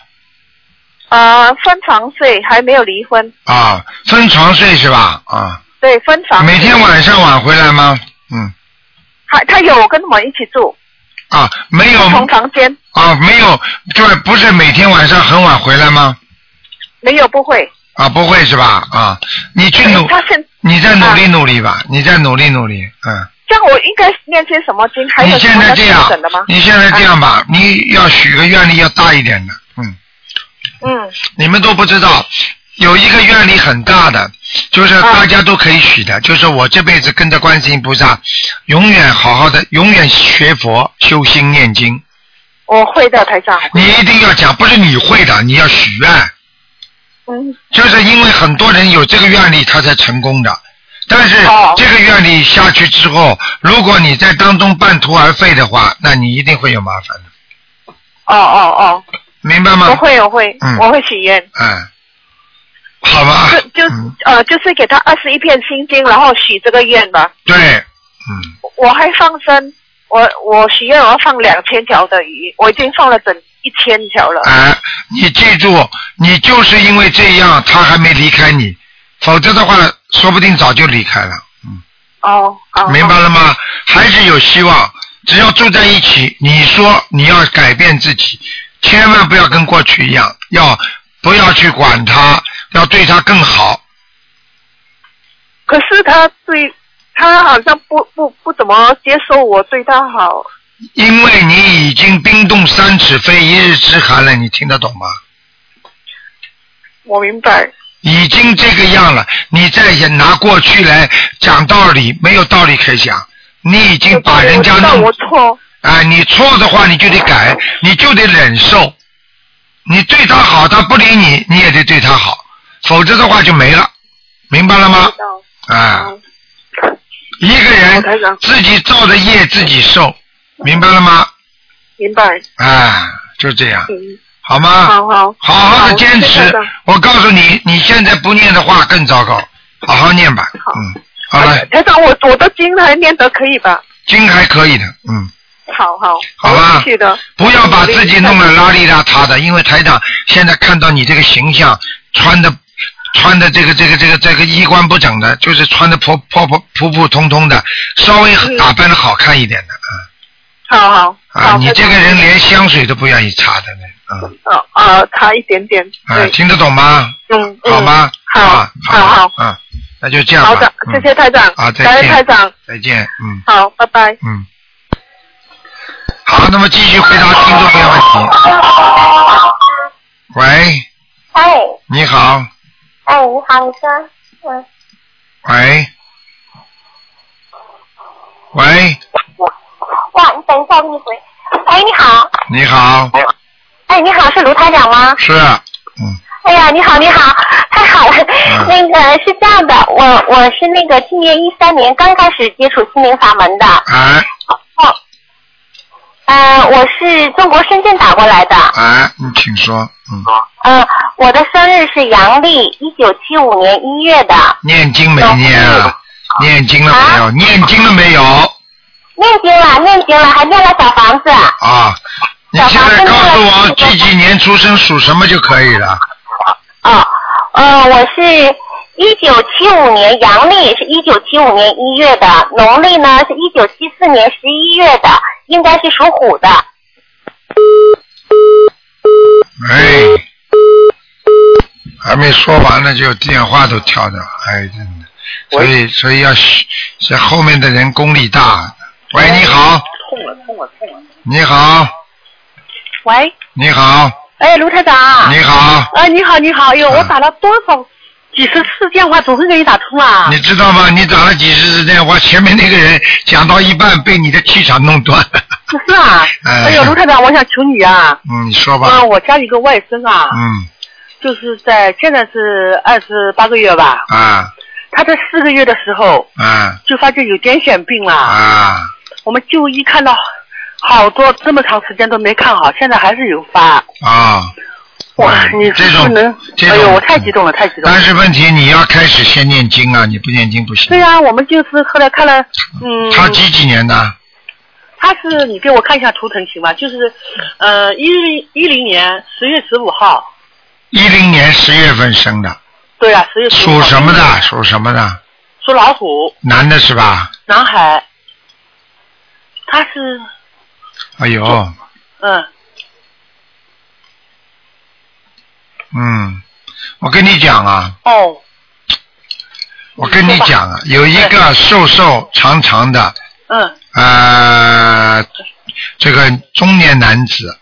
Speaker 6: 啊，分床睡，还没有离婚。
Speaker 1: 啊，分床睡是吧？啊，
Speaker 6: 对，分床。
Speaker 1: 每天晚上晚回来吗？嗯，
Speaker 6: 他他有跟我一起住，
Speaker 1: 啊，没有
Speaker 6: 同房间，
Speaker 1: 啊，没有，就是不是每天晚上很晚回来吗？
Speaker 6: 没有不会。
Speaker 1: 啊，不会是吧？啊，你去努，
Speaker 6: 他现
Speaker 1: 你再努力努力吧，你再努力努力，嗯。
Speaker 6: 这样我应该念些什么经？还有
Speaker 1: 你现在这样
Speaker 6: 的吗？，
Speaker 1: 你现在这样吧，你要许个愿力要大一点的，嗯，
Speaker 6: 嗯，
Speaker 1: 你们都不知道，有一个愿力很大的，就是
Speaker 6: 啊
Speaker 1: 大家都可以许的，就是我这辈子跟着观世音菩萨，永远好好的，永远学佛、修心、念经。
Speaker 6: 我会的，台长。
Speaker 1: 你一定要讲，不是你会的，你要许愿，
Speaker 6: 嗯，
Speaker 1: 就是因为很多人有这个愿力，他才成功的。但是
Speaker 6: 哦。
Speaker 1: 这个愿力下去之后，如果你在当中半途而废的话，那你一定会有麻烦的，
Speaker 6: 哦哦哦，
Speaker 1: 明白吗？
Speaker 6: 我会我会
Speaker 1: 嗯。
Speaker 6: 我会许愿，
Speaker 1: 嗯，好吧。
Speaker 6: 就就
Speaker 1: 嗯，
Speaker 6: 呃就是给他二十一片心经，然后许这个愿吧。
Speaker 1: 对，嗯，
Speaker 6: 我还放生，我我许愿我要放两千条的鱼，我已经放了整一千条了。
Speaker 1: 哎，你记住，你就是因为这样，他还没离开你，否则的话，说不定早就离开了。嗯，
Speaker 6: 哦哦，
Speaker 1: 明白了吗？还是有希望，只要住在一起。你说你要改变自己，千万不要跟过去一样，要不要去管他，要对他更好。
Speaker 6: 可是他对他好像不不不怎么接受我对他好。
Speaker 1: 因为你已经冰冻三尺非一日之寒了，你听得懂吗？
Speaker 6: 我明白。
Speaker 1: 已经这个样了，你再也拿过去来讲道理，没有道理可以讲。你已经把人家弄
Speaker 6: 我错。
Speaker 1: 啊，你错的话你就得改，你就得忍受。你对他好，他不理你，你也得对他好，否则的话就没了，明白了吗？啊，一个人自己造的业自己受，明白了吗？
Speaker 6: 明白。
Speaker 1: 啊，就这样，
Speaker 6: 嗯，
Speaker 1: 好吗？
Speaker 6: 好好。
Speaker 1: 好好的坚持。我告诉你，你现在不念的话更糟糕，好好念吧。嗯，好了，
Speaker 6: 台长，我我的经还念得可以吧？
Speaker 1: 经还可以的，嗯，
Speaker 6: 好好。
Speaker 1: 好吧。不要把自己弄得邋里邋遢的，因为台长现在看到你这个形象，穿的穿的这个这个这个这个衣冠不整的，就是穿的普普普普普通通的，稍微打扮的好看一点的，
Speaker 6: 好好。
Speaker 1: 啊你这个人连香水都不愿意擦的呢，啊。
Speaker 6: 哦哦，擦一点点。
Speaker 1: 啊，听得懂吗？
Speaker 6: 嗯嗯。
Speaker 1: 好吗？
Speaker 6: 好
Speaker 1: 啊
Speaker 6: 好好
Speaker 1: 啊，那就这样吧。
Speaker 6: 好的，谢谢台长。
Speaker 1: 啊，再见。
Speaker 6: 台长。
Speaker 1: 再见，嗯
Speaker 6: 好，拜拜。
Speaker 1: 嗯。好，那么继续回答听众朋友问题。喂，
Speaker 7: 哎，
Speaker 1: 你好，
Speaker 7: 哎，你好，你说，嗯，
Speaker 1: 喂，喂，
Speaker 7: 哇，你等一下，我给你回。哎，你好，
Speaker 1: 你好，
Speaker 7: 哎，你好，是卢台长吗？
Speaker 1: 是，嗯，
Speaker 7: 哎呀，你好，你好，太好了。那个是这样的，我我是那个今年一三年刚开始接触心灵法门的。
Speaker 1: 哎
Speaker 7: 哦。呃，我是中国深圳打过来的。
Speaker 1: 哎，你请说，嗯，
Speaker 7: 嗯、我的生日是阳历一九七五年一月的。
Speaker 1: 念经没念啊？念经了没有？念经了没有？
Speaker 7: 念经了，念经了，还念了小房子。
Speaker 1: 啊，你现在告诉我几几年出生属什么就可以了。
Speaker 7: 哦，呃，我是一九七五年阳历是一九七五年一月的，农历呢是一九七四年十一月的，应该是属虎的。
Speaker 1: 哎，还没说完呢，就电话都跳掉，哎，真的，所以所以要学这后面的人功力大。喂，你好，痛了，痛了，痛了你好，
Speaker 8: 喂，
Speaker 1: 你好，
Speaker 8: 哎，卢台长。
Speaker 1: 你好，
Speaker 8: 哎，你好，你好，哎呦，我打了多少几十次电话，总是给你打通啊。
Speaker 1: 你知道吗？你打了几十次电话，前面那个人讲到一半被你的气场弄断了。
Speaker 8: 是啊。
Speaker 1: 哎
Speaker 8: 哎呦，卢台长，我想求你啊。
Speaker 1: 嗯，你说吧。
Speaker 8: 啊，我家里个外甥啊，
Speaker 1: 嗯
Speaker 8: 就是在现在是二十八个月吧，
Speaker 1: 啊
Speaker 8: 他在四个月的时候
Speaker 1: 啊
Speaker 8: 就发觉有癫痫病了。
Speaker 1: 啊
Speaker 8: 我们就医看到好多这么长时间都没看好，现在还是有发。
Speaker 1: 啊！
Speaker 8: 哇，你
Speaker 1: 这种
Speaker 8: 能，哎呦，我太激动了，太激动了
Speaker 1: 但。是问题你要开始先念经啊，你不念经不行。
Speaker 8: 对呀、我们就是后来看了，嗯，
Speaker 1: 他几几年的？
Speaker 8: 他是你给我看一下图腾行吗？就是，呃，一零一零年十月十五号，
Speaker 1: 一零年十月份生的，
Speaker 8: 对啊，十月。
Speaker 1: 属什么的？属什么的？
Speaker 8: 属老虎，
Speaker 1: 男的是吧？
Speaker 8: 男孩。他是，
Speaker 1: 哎呦，
Speaker 8: 嗯，
Speaker 1: 嗯，我跟你讲啊，
Speaker 8: 哦，
Speaker 1: 我跟你讲啊，有一个瘦瘦长长的，
Speaker 8: 嗯，
Speaker 1: 呃，这个中年男子，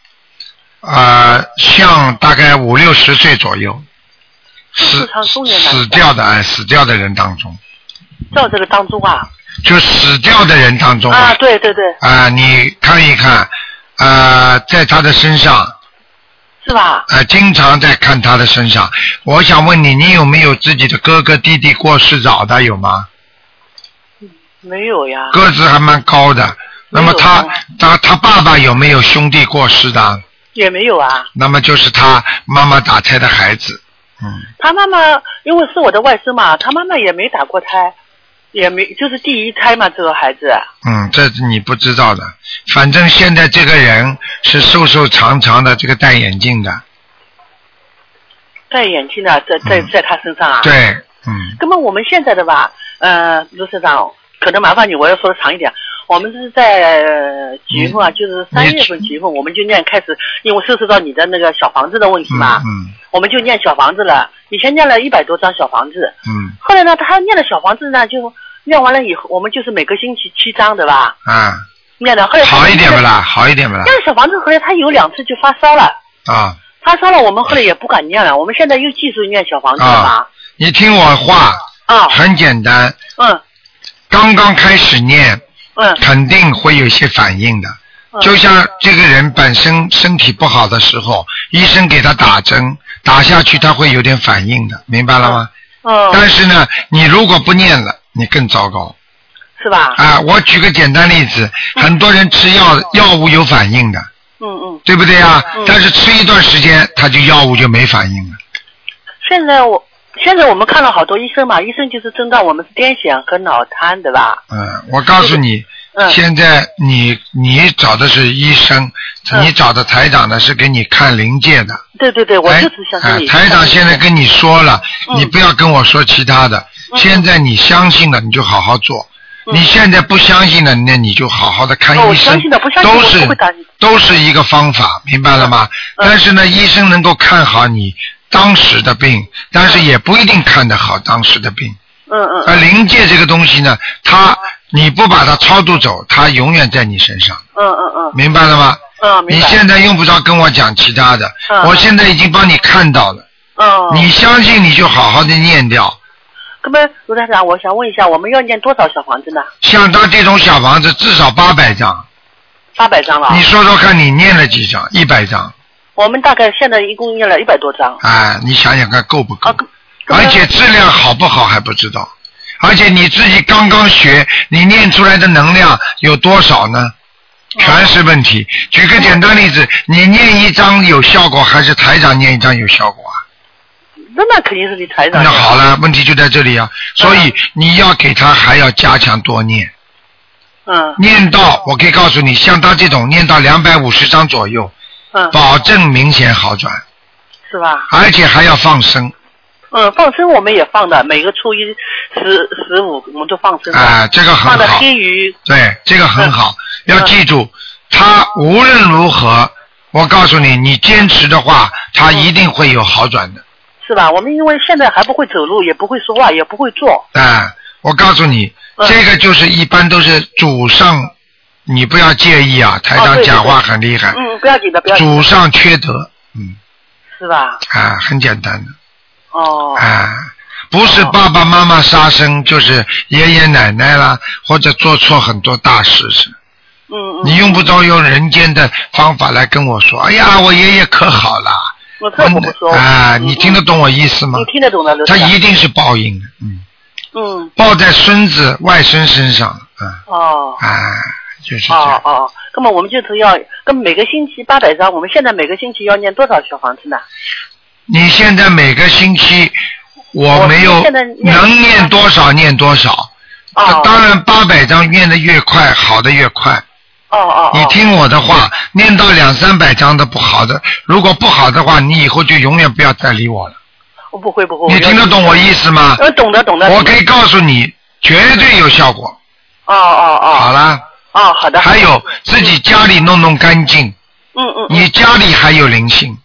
Speaker 1: 呃，像大概五六十岁左右，死死掉的哎，死掉的人当中，
Speaker 8: 在这个当中啊，
Speaker 1: 就死掉的人当中
Speaker 8: 啊，对对对，
Speaker 1: 啊、你看一看，呃，在他的身上，
Speaker 8: 是吧？
Speaker 1: 啊，经常在看他的身上。我想问你，你有没有自己的哥哥弟弟过世早的有吗？
Speaker 8: 没有呀，
Speaker 1: 个子还蛮高的。那么他他他爸爸有没有兄弟过世的？
Speaker 8: 也没有啊。
Speaker 1: 那么就是他妈妈打胎的孩子。嗯，
Speaker 8: 他妈妈因为是我的外甥嘛，他妈妈也没打过胎，也没就是第一胎嘛，这个孩子。
Speaker 1: 嗯，这是你不知道的。反正现在这个人是瘦瘦长长的，这个戴眼镜的。
Speaker 8: 戴眼镜的，在在在他身上啊。。
Speaker 1: 对，嗯，
Speaker 8: 那么我们现在的吧，呃，卢社长，可能麻烦你，我要说的长一点。我们是在呃几月份啊？就是三月份几月份，我们就念开始，因为涉及到你的那个小房子的问题嘛，
Speaker 1: 嗯
Speaker 8: 我们就念小房子了。以前念了一百多张小房子，
Speaker 1: 嗯
Speaker 8: 后来呢，他念了小房子呢，就念完了以后，我们就是每个星期七张，对吧？
Speaker 1: 嗯，
Speaker 8: 念的，后来
Speaker 1: 好一点不啦？好一点不啦？
Speaker 8: 念了小房子，后来他有两次就发烧了，
Speaker 1: 啊
Speaker 8: 发烧了，我们后来也不敢念了，我们现在又继续念小房子了嘛
Speaker 1: 啊。，你听我话，
Speaker 8: 啊，
Speaker 1: 很简单，
Speaker 8: 嗯
Speaker 1: 刚刚开始念，
Speaker 8: 嗯
Speaker 1: 肯定会有一些反应的。
Speaker 8: 嗯
Speaker 1: 就像这个人本身身体不好的时候，医生给他打针，打下去他会有点反应的，明白了吗？
Speaker 8: 嗯，
Speaker 1: 但是呢，你如果不念了，你更糟糕
Speaker 8: 是吧？
Speaker 1: 啊！我举个简单例子，很多人吃药药物有反应的，
Speaker 8: 嗯嗯。
Speaker 1: 对不对呀？
Speaker 8: 嗯
Speaker 1: 但是吃一段时间，他就药物就没反应了。
Speaker 8: 现在我现在我们看了好多医生嘛，医生就是诊断我们是癫痫和脑瘫，对吧？
Speaker 1: 嗯，我告诉你，
Speaker 8: 嗯
Speaker 1: 现在你你找的是医生，
Speaker 8: 嗯
Speaker 1: 你找的台长呢是给你看临界的。
Speaker 8: 对对对，我
Speaker 1: 台
Speaker 8: 就是想跟你。
Speaker 1: 哎台长现在跟你说了，
Speaker 8: 嗯
Speaker 1: 你不要跟我说其他的。
Speaker 8: 嗯
Speaker 1: 现在你相信了，你就好好做。
Speaker 8: 嗯
Speaker 1: 你现在不相信了，那你就好好的看医生都是都是一个方法，明白了吗？
Speaker 8: 嗯
Speaker 1: 但是呢，医生能够看好你当时的病，但是也不一定看得好当时的病。
Speaker 8: 嗯嗯
Speaker 1: 而灵界这个东西呢，它你不把它超度走，它永远在你身上，
Speaker 8: 嗯嗯嗯
Speaker 1: 明白了吗？
Speaker 8: 嗯，明白。
Speaker 1: 你现在用不着跟我讲其他的，
Speaker 8: 嗯
Speaker 1: 我现在已经帮你看到了。
Speaker 8: 嗯，
Speaker 1: 你相信你就好好的念掉。
Speaker 8: 那么卢台长，我想问一下，我们要念多少小房子呢？
Speaker 1: 像他这种小房子至少八百张，
Speaker 8: 八百张了。
Speaker 1: 你说说看你念了几张？一百张，
Speaker 8: 我们大概现在一共念了一百多张。
Speaker 1: 哎，你想想看够不够？
Speaker 8: 啊，
Speaker 1: 而且质量好不好还不知道，而且你自己刚刚学，你念出来的能量有多少呢？全是问题。举个简单例子，你念一张有效果，还是台长念一张有效果啊？
Speaker 8: 那那肯定是你台长。
Speaker 1: 那好。了，问题就在这里啊。所以你要给他还要加强多念，
Speaker 8: 嗯
Speaker 1: 念到我可以告诉你，像他这种念到两百五十张左右，
Speaker 8: 嗯，
Speaker 1: 保证明显好转，
Speaker 8: 是吧？
Speaker 1: 而且还要放生
Speaker 8: 嗯，放生我们也放的，每个初一十十五我们都放生的。
Speaker 1: 啊，这个很
Speaker 8: 放的
Speaker 1: 好。
Speaker 8: 黑鱼。
Speaker 1: 对，这个很好，
Speaker 8: 嗯
Speaker 1: 要记住，他无论如何，我告诉你，你坚持的话，他一定会有好转的。
Speaker 8: 是吧？我们因为现在还不会走路，也不会说话，也不会做。
Speaker 1: 啊，我告诉你，
Speaker 8: 嗯
Speaker 1: 这个就是一般都是祖上，你不要介意啊，台长讲话很厉害，
Speaker 8: 嗯，不要紧的，不要紧的。
Speaker 1: 祖上缺德，嗯，
Speaker 8: 是吧？
Speaker 1: 啊，很简单的，
Speaker 8: 哦。
Speaker 1: 啊。不是爸爸妈妈杀生，就是爷爷奶奶啦，或者做错很多大事是。
Speaker 8: 嗯嗯。
Speaker 1: 你用不着用人间的方法来跟我说，哎呀，我爷爷可好了。
Speaker 8: 我这我不说。
Speaker 1: 啊，
Speaker 8: 嗯
Speaker 1: 你听得懂我意思吗
Speaker 8: 你？听得懂的，刘
Speaker 1: 他一定是报应的，嗯，
Speaker 8: 嗯。
Speaker 1: 报在孙子外孙身上，啊，
Speaker 8: 哦。
Speaker 1: 啊，就是这样。
Speaker 8: 哦哦，那么我们就是要，那每个星期八百张，我们现在每个星期要念多少小房子呢？
Speaker 1: 你现在每个星期，我没有能念多少念多少。
Speaker 8: 哦
Speaker 1: 当然，八百张念的越快，好的越快。
Speaker 8: 哦哦。
Speaker 1: 你听我的话，念到两三百张的不好的，如果不好的话，你以后就永远不要再理我了。
Speaker 8: 我不会不会。
Speaker 1: 你听得懂我意思吗？
Speaker 8: 呃，懂得懂得。
Speaker 1: 我可以告诉你，绝对有效果。
Speaker 8: 哦哦哦。
Speaker 1: 好了。
Speaker 8: 哦，好的。
Speaker 1: 还有自己家里弄弄干净。
Speaker 8: 嗯嗯。
Speaker 1: 你家里还有灵性。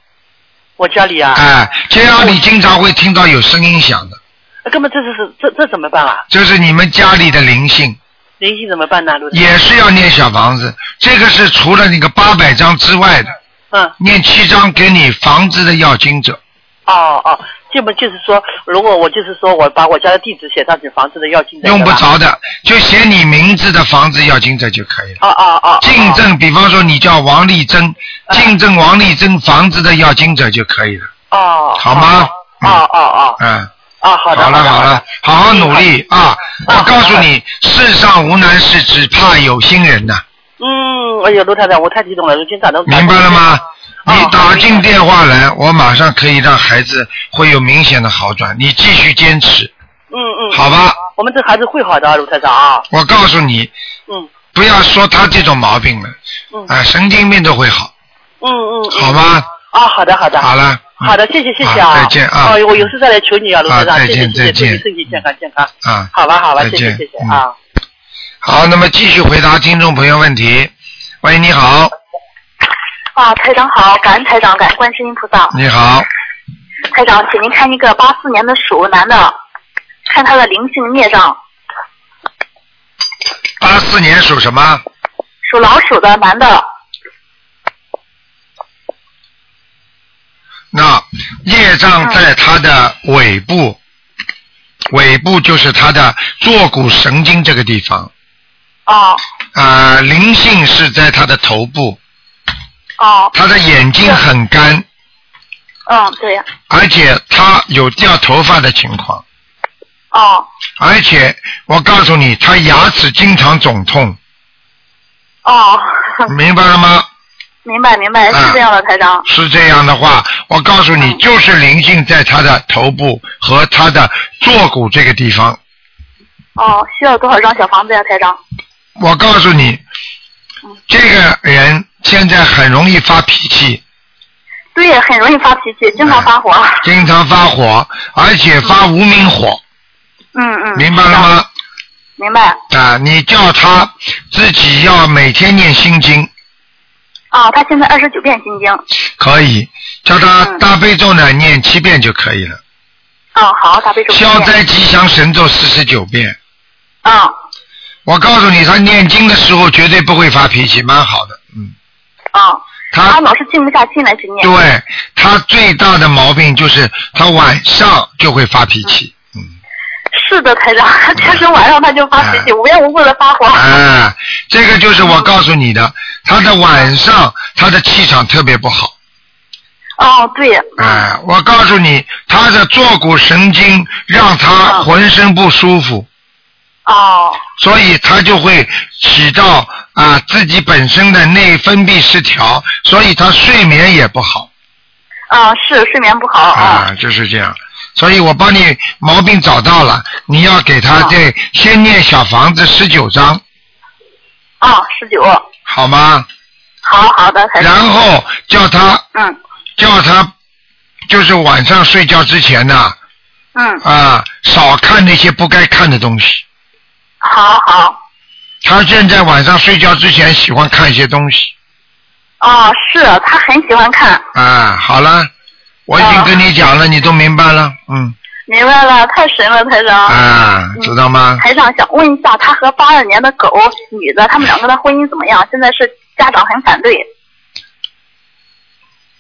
Speaker 8: 我家里啊。
Speaker 1: 哎，这样你经常会听到有声音响的，
Speaker 8: 那根本这是是这这怎么办啊？
Speaker 1: 这是你们家里的灵性，
Speaker 8: 灵性怎么办呢？
Speaker 1: 也是要念小房子。这个是除了那个八百张之外的，
Speaker 8: 嗯。
Speaker 1: 念七张给你房子的要经者。
Speaker 8: 哦哦，这不就是说，如果我就是说我把我家的地址写上去，房子的要进
Speaker 1: 用不着的，就写你名字的房子要金者就可以了。
Speaker 8: 哦哦哦。
Speaker 1: 竞争，比方说你叫王丽珍，竞争王丽珍房子的要金者就可以了，
Speaker 8: 哦。
Speaker 1: 好吗？
Speaker 8: 哦哦哦。
Speaker 1: 嗯。
Speaker 8: 啊，好的。
Speaker 1: 好了好了，好好努力啊！我告诉你，世上无难事，只怕有心人呐。
Speaker 8: 嗯，哎呀，卢太太，我太激动了，今早都。
Speaker 1: 明白了吗？
Speaker 8: 哦
Speaker 1: 你打进电话来，我马上可以让孩子会有明显的好转。你继续坚持，
Speaker 8: 嗯嗯。
Speaker 1: 好吧。
Speaker 8: 我们这孩子会好的，卢台长啊。
Speaker 1: 我告诉你，
Speaker 8: 嗯
Speaker 1: 不要说他这种毛病了，
Speaker 8: 嗯
Speaker 1: 啊，神经病都会好，
Speaker 8: 嗯嗯。嗯
Speaker 1: 好吗？
Speaker 8: 啊，好的好的。
Speaker 1: 好了。
Speaker 8: 好的，谢谢谢谢啊。
Speaker 1: 再见啊
Speaker 8: 哦，我有事再来求你啊，卢台长，
Speaker 1: 啊再
Speaker 8: 谢谢谢谢，
Speaker 1: 见再见
Speaker 8: 祝你身体健康健康。
Speaker 1: 啊。
Speaker 8: 好吧好吧，谢谢谢谢
Speaker 1: 嗯
Speaker 8: 啊。
Speaker 1: 好，那么继续回答听众朋友问题。喂，你好，
Speaker 9: 啊，台长好，感恩台长，感恩观世音菩萨。
Speaker 1: 你好，
Speaker 9: 台长，请您看一个八四年的鼠男的，看他的灵性孽障，
Speaker 1: 八四年属什么？
Speaker 9: 属老鼠的男的，
Speaker 1: 那业障在他的尾部，尾部就是他的坐骨神经这个地方。
Speaker 9: 哦。
Speaker 1: 啊、灵性是在他的头部。
Speaker 9: 哦。
Speaker 1: 他的眼睛很干，
Speaker 9: 嗯，对呀，
Speaker 1: 而且他有掉头发的情况，
Speaker 9: 哦
Speaker 1: 而且我告诉你，他牙齿经常肿痛，
Speaker 9: 哦，
Speaker 1: 明白了吗？
Speaker 9: 明白明白，是这样的，台长。
Speaker 1: 是这样的话，我告诉
Speaker 9: 嗯
Speaker 1: 你，就是灵性在他的头部和他的坐骨这个地方。
Speaker 9: 哦，需要多少张小房子呀，台长？
Speaker 1: 我告诉你，
Speaker 9: 嗯
Speaker 1: 这个人现在很容易发脾气，
Speaker 9: 对，很容易发脾气，经常发火。
Speaker 1: 经常发火，而且发无名火，
Speaker 9: 嗯嗯。
Speaker 1: 明白了吗？
Speaker 9: 明白。
Speaker 1: 啊，你叫他自己要每天念心经，
Speaker 9: 啊，他现在二十九遍心经。
Speaker 1: 可以叫他
Speaker 9: 嗯
Speaker 1: 大悲咒呢念七遍就可以了，
Speaker 9: 哦，好，大悲咒。
Speaker 1: 消灾吉祥神咒四十九遍。
Speaker 9: 啊。
Speaker 1: 我告诉你，他念经的时候绝对不会发脾气，蛮好的。
Speaker 9: 啊。
Speaker 1: 他
Speaker 9: 老是静不下心来去念。
Speaker 1: 对他最大的毛病就是他晚上就会发脾气。
Speaker 9: 嗯是的，台长，他确实晚上他就发脾气，无缘无故的发火。
Speaker 1: 哎，这个就是我告诉你的，他的晚上他的气场特别不好。
Speaker 9: 哦，对。
Speaker 1: 哎，我告诉你，他的坐骨神经让他浑身不舒服。
Speaker 9: 哦。
Speaker 1: 所以他就会起到啊自己本身的内分泌失调，所以他睡眠也不好
Speaker 9: 啊，是睡眠不好
Speaker 1: 啊，就是这样。所以我帮你毛病找到了，你要给他这先念小房子十九章，
Speaker 9: 啊，十九。
Speaker 1: 好吗？
Speaker 9: 好好的，
Speaker 1: 然后叫他，
Speaker 9: 嗯，
Speaker 1: 叫他就是晚上睡觉之前呢，
Speaker 9: 嗯，
Speaker 1: 啊，少看那些不该看的东西。
Speaker 9: 好好。
Speaker 1: 他现在晚上睡觉之前喜欢看一些东西
Speaker 9: 哦，是他很喜欢看，
Speaker 1: 啊。好了，我已经跟你讲了，你都明白了，嗯
Speaker 9: 明白了，太神了，台长。
Speaker 1: 啊，知道吗？
Speaker 9: 台长想问一下，他和八二年的狗女的，他们两个的婚姻怎么样？现在是家长很反对。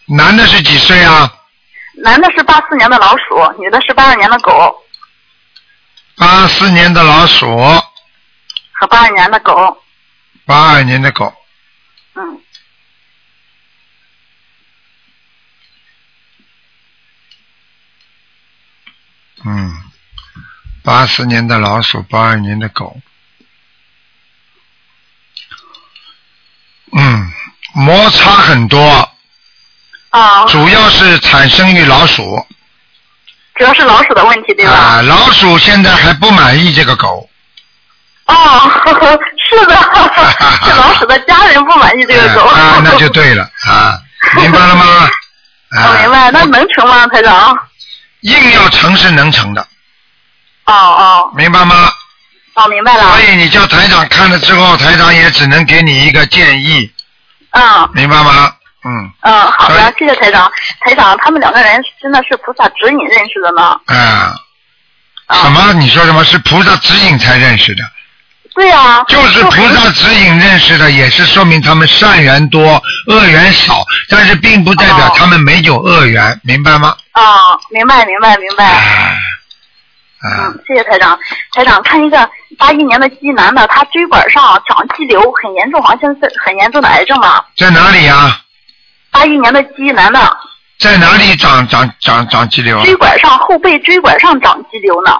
Speaker 1: 男的是几岁啊？
Speaker 9: 男的是八四年的老鼠，女的是八二年的狗
Speaker 1: 八四年的老鼠，
Speaker 9: 和八二年的狗。
Speaker 1: 八二年的狗，
Speaker 9: 嗯，
Speaker 1: 嗯，八四年的老鼠，八二年的狗。嗯摩擦很多，
Speaker 9: 啊，
Speaker 1: 主要是产生于老鼠。
Speaker 9: 主要是老鼠的问题，对吧？
Speaker 1: 啊，老鼠现在还不满意这个狗。
Speaker 9: 哦，是的，是老鼠的家人不满意这个狗。
Speaker 1: 啊，啊 那就对了啊，明白了吗？啊，
Speaker 9: 我明白，那能成吗，台长？
Speaker 1: 硬要成是能成的，
Speaker 9: 哦哦
Speaker 1: 明白吗？
Speaker 9: 哦，明白了。
Speaker 1: 所以你叫台长看了之后，台长也只能给你一个建议，
Speaker 9: 嗯
Speaker 1: 明白吗？嗯，
Speaker 9: 嗯，好的，谢谢台长。台长，他们两个人真的是菩萨指引认识的呢。
Speaker 1: 啊，
Speaker 9: 啊
Speaker 1: 什么？你说什么是菩萨指引才认识的？
Speaker 9: 对呀、
Speaker 1: 就是菩萨指引认识的，也是说明他们善缘多，恶缘少，但是并不代表
Speaker 9: 哦
Speaker 1: 他们没有恶缘，明白吗？
Speaker 9: 啊，明白明白明白。
Speaker 1: 啊，啊
Speaker 9: 嗯，谢谢台长。台长，看一个八一年的鸡男的，他椎管上长肌瘤，很严重，好像是很严重的癌症吧？
Speaker 1: 在哪里呀、
Speaker 9: 八一年的鸡男的
Speaker 1: 在哪里长长长长肌瘤啊？
Speaker 9: 椎管上后背椎管上长肌瘤呢。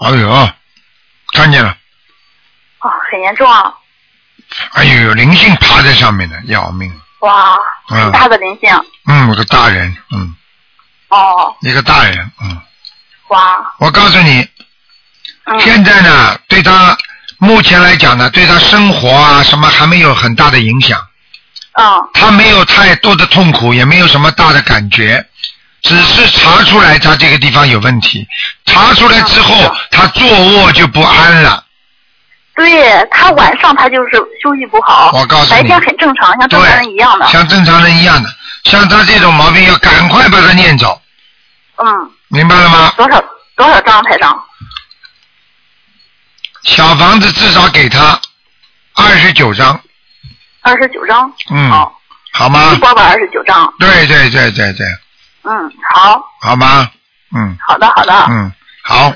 Speaker 1: 哎呦，看见了，
Speaker 9: 啊，很严重啊！
Speaker 1: 哎呦，有灵性爬在上面的，要命！
Speaker 9: 哇，
Speaker 1: 嗯。
Speaker 9: 很大的灵性。
Speaker 1: 嗯，我的大人，嗯，
Speaker 9: 哦，
Speaker 1: 一个大人，嗯，
Speaker 9: 哇，
Speaker 1: 我告诉你，
Speaker 9: 嗯，
Speaker 1: 现在呢，对他目前来讲呢，对他生活啊什么还没有很大的影响，
Speaker 9: 嗯，
Speaker 1: 他没有太多的痛苦，也没有什么大的感觉，只是查出来他这个地方有问题，查出来之后
Speaker 9: 嗯，
Speaker 1: 他坐卧就不安了，
Speaker 9: 对他晚上他就是休息不好，
Speaker 1: 我告诉你
Speaker 9: 白天很正常，像正常人一样的。
Speaker 1: 像正常人一样的，像他这种毛病要赶快把他念走，
Speaker 9: 嗯，
Speaker 1: 明白了吗？
Speaker 9: 多少多少张台长？
Speaker 1: 小房子至少给他二十九张，
Speaker 9: 二十九张。
Speaker 1: 嗯，
Speaker 9: 好，
Speaker 1: 好吗
Speaker 9: 一？波吧，二十九张。
Speaker 1: 对对对对对，
Speaker 9: 嗯，好，
Speaker 1: 好吗？嗯
Speaker 9: 好的，好的，
Speaker 1: 嗯，好，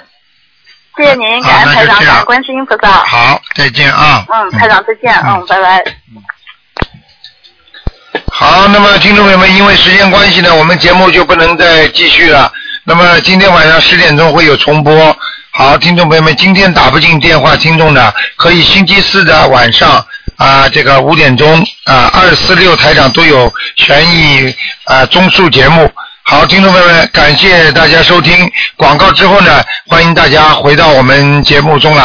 Speaker 9: 谢谢您，感恩台长，感恩观世音菩萨。
Speaker 1: 好，再见啊。
Speaker 9: 嗯，台长再见，
Speaker 1: 嗯
Speaker 9: 嗯，拜拜。
Speaker 1: 好，那么听众朋友们，因为时间关系呢，我们节目就不能再继续了。那么今天晚上十点钟会有重播。好，听众朋友们，今天打不进电话，听众的可以星期四的晚上啊、这个五点钟啊，二四六台长都有悬疑啊综述节目。好，听众朋友们，感谢大家收听广告之后呢，欢迎大家回到我们节目中来。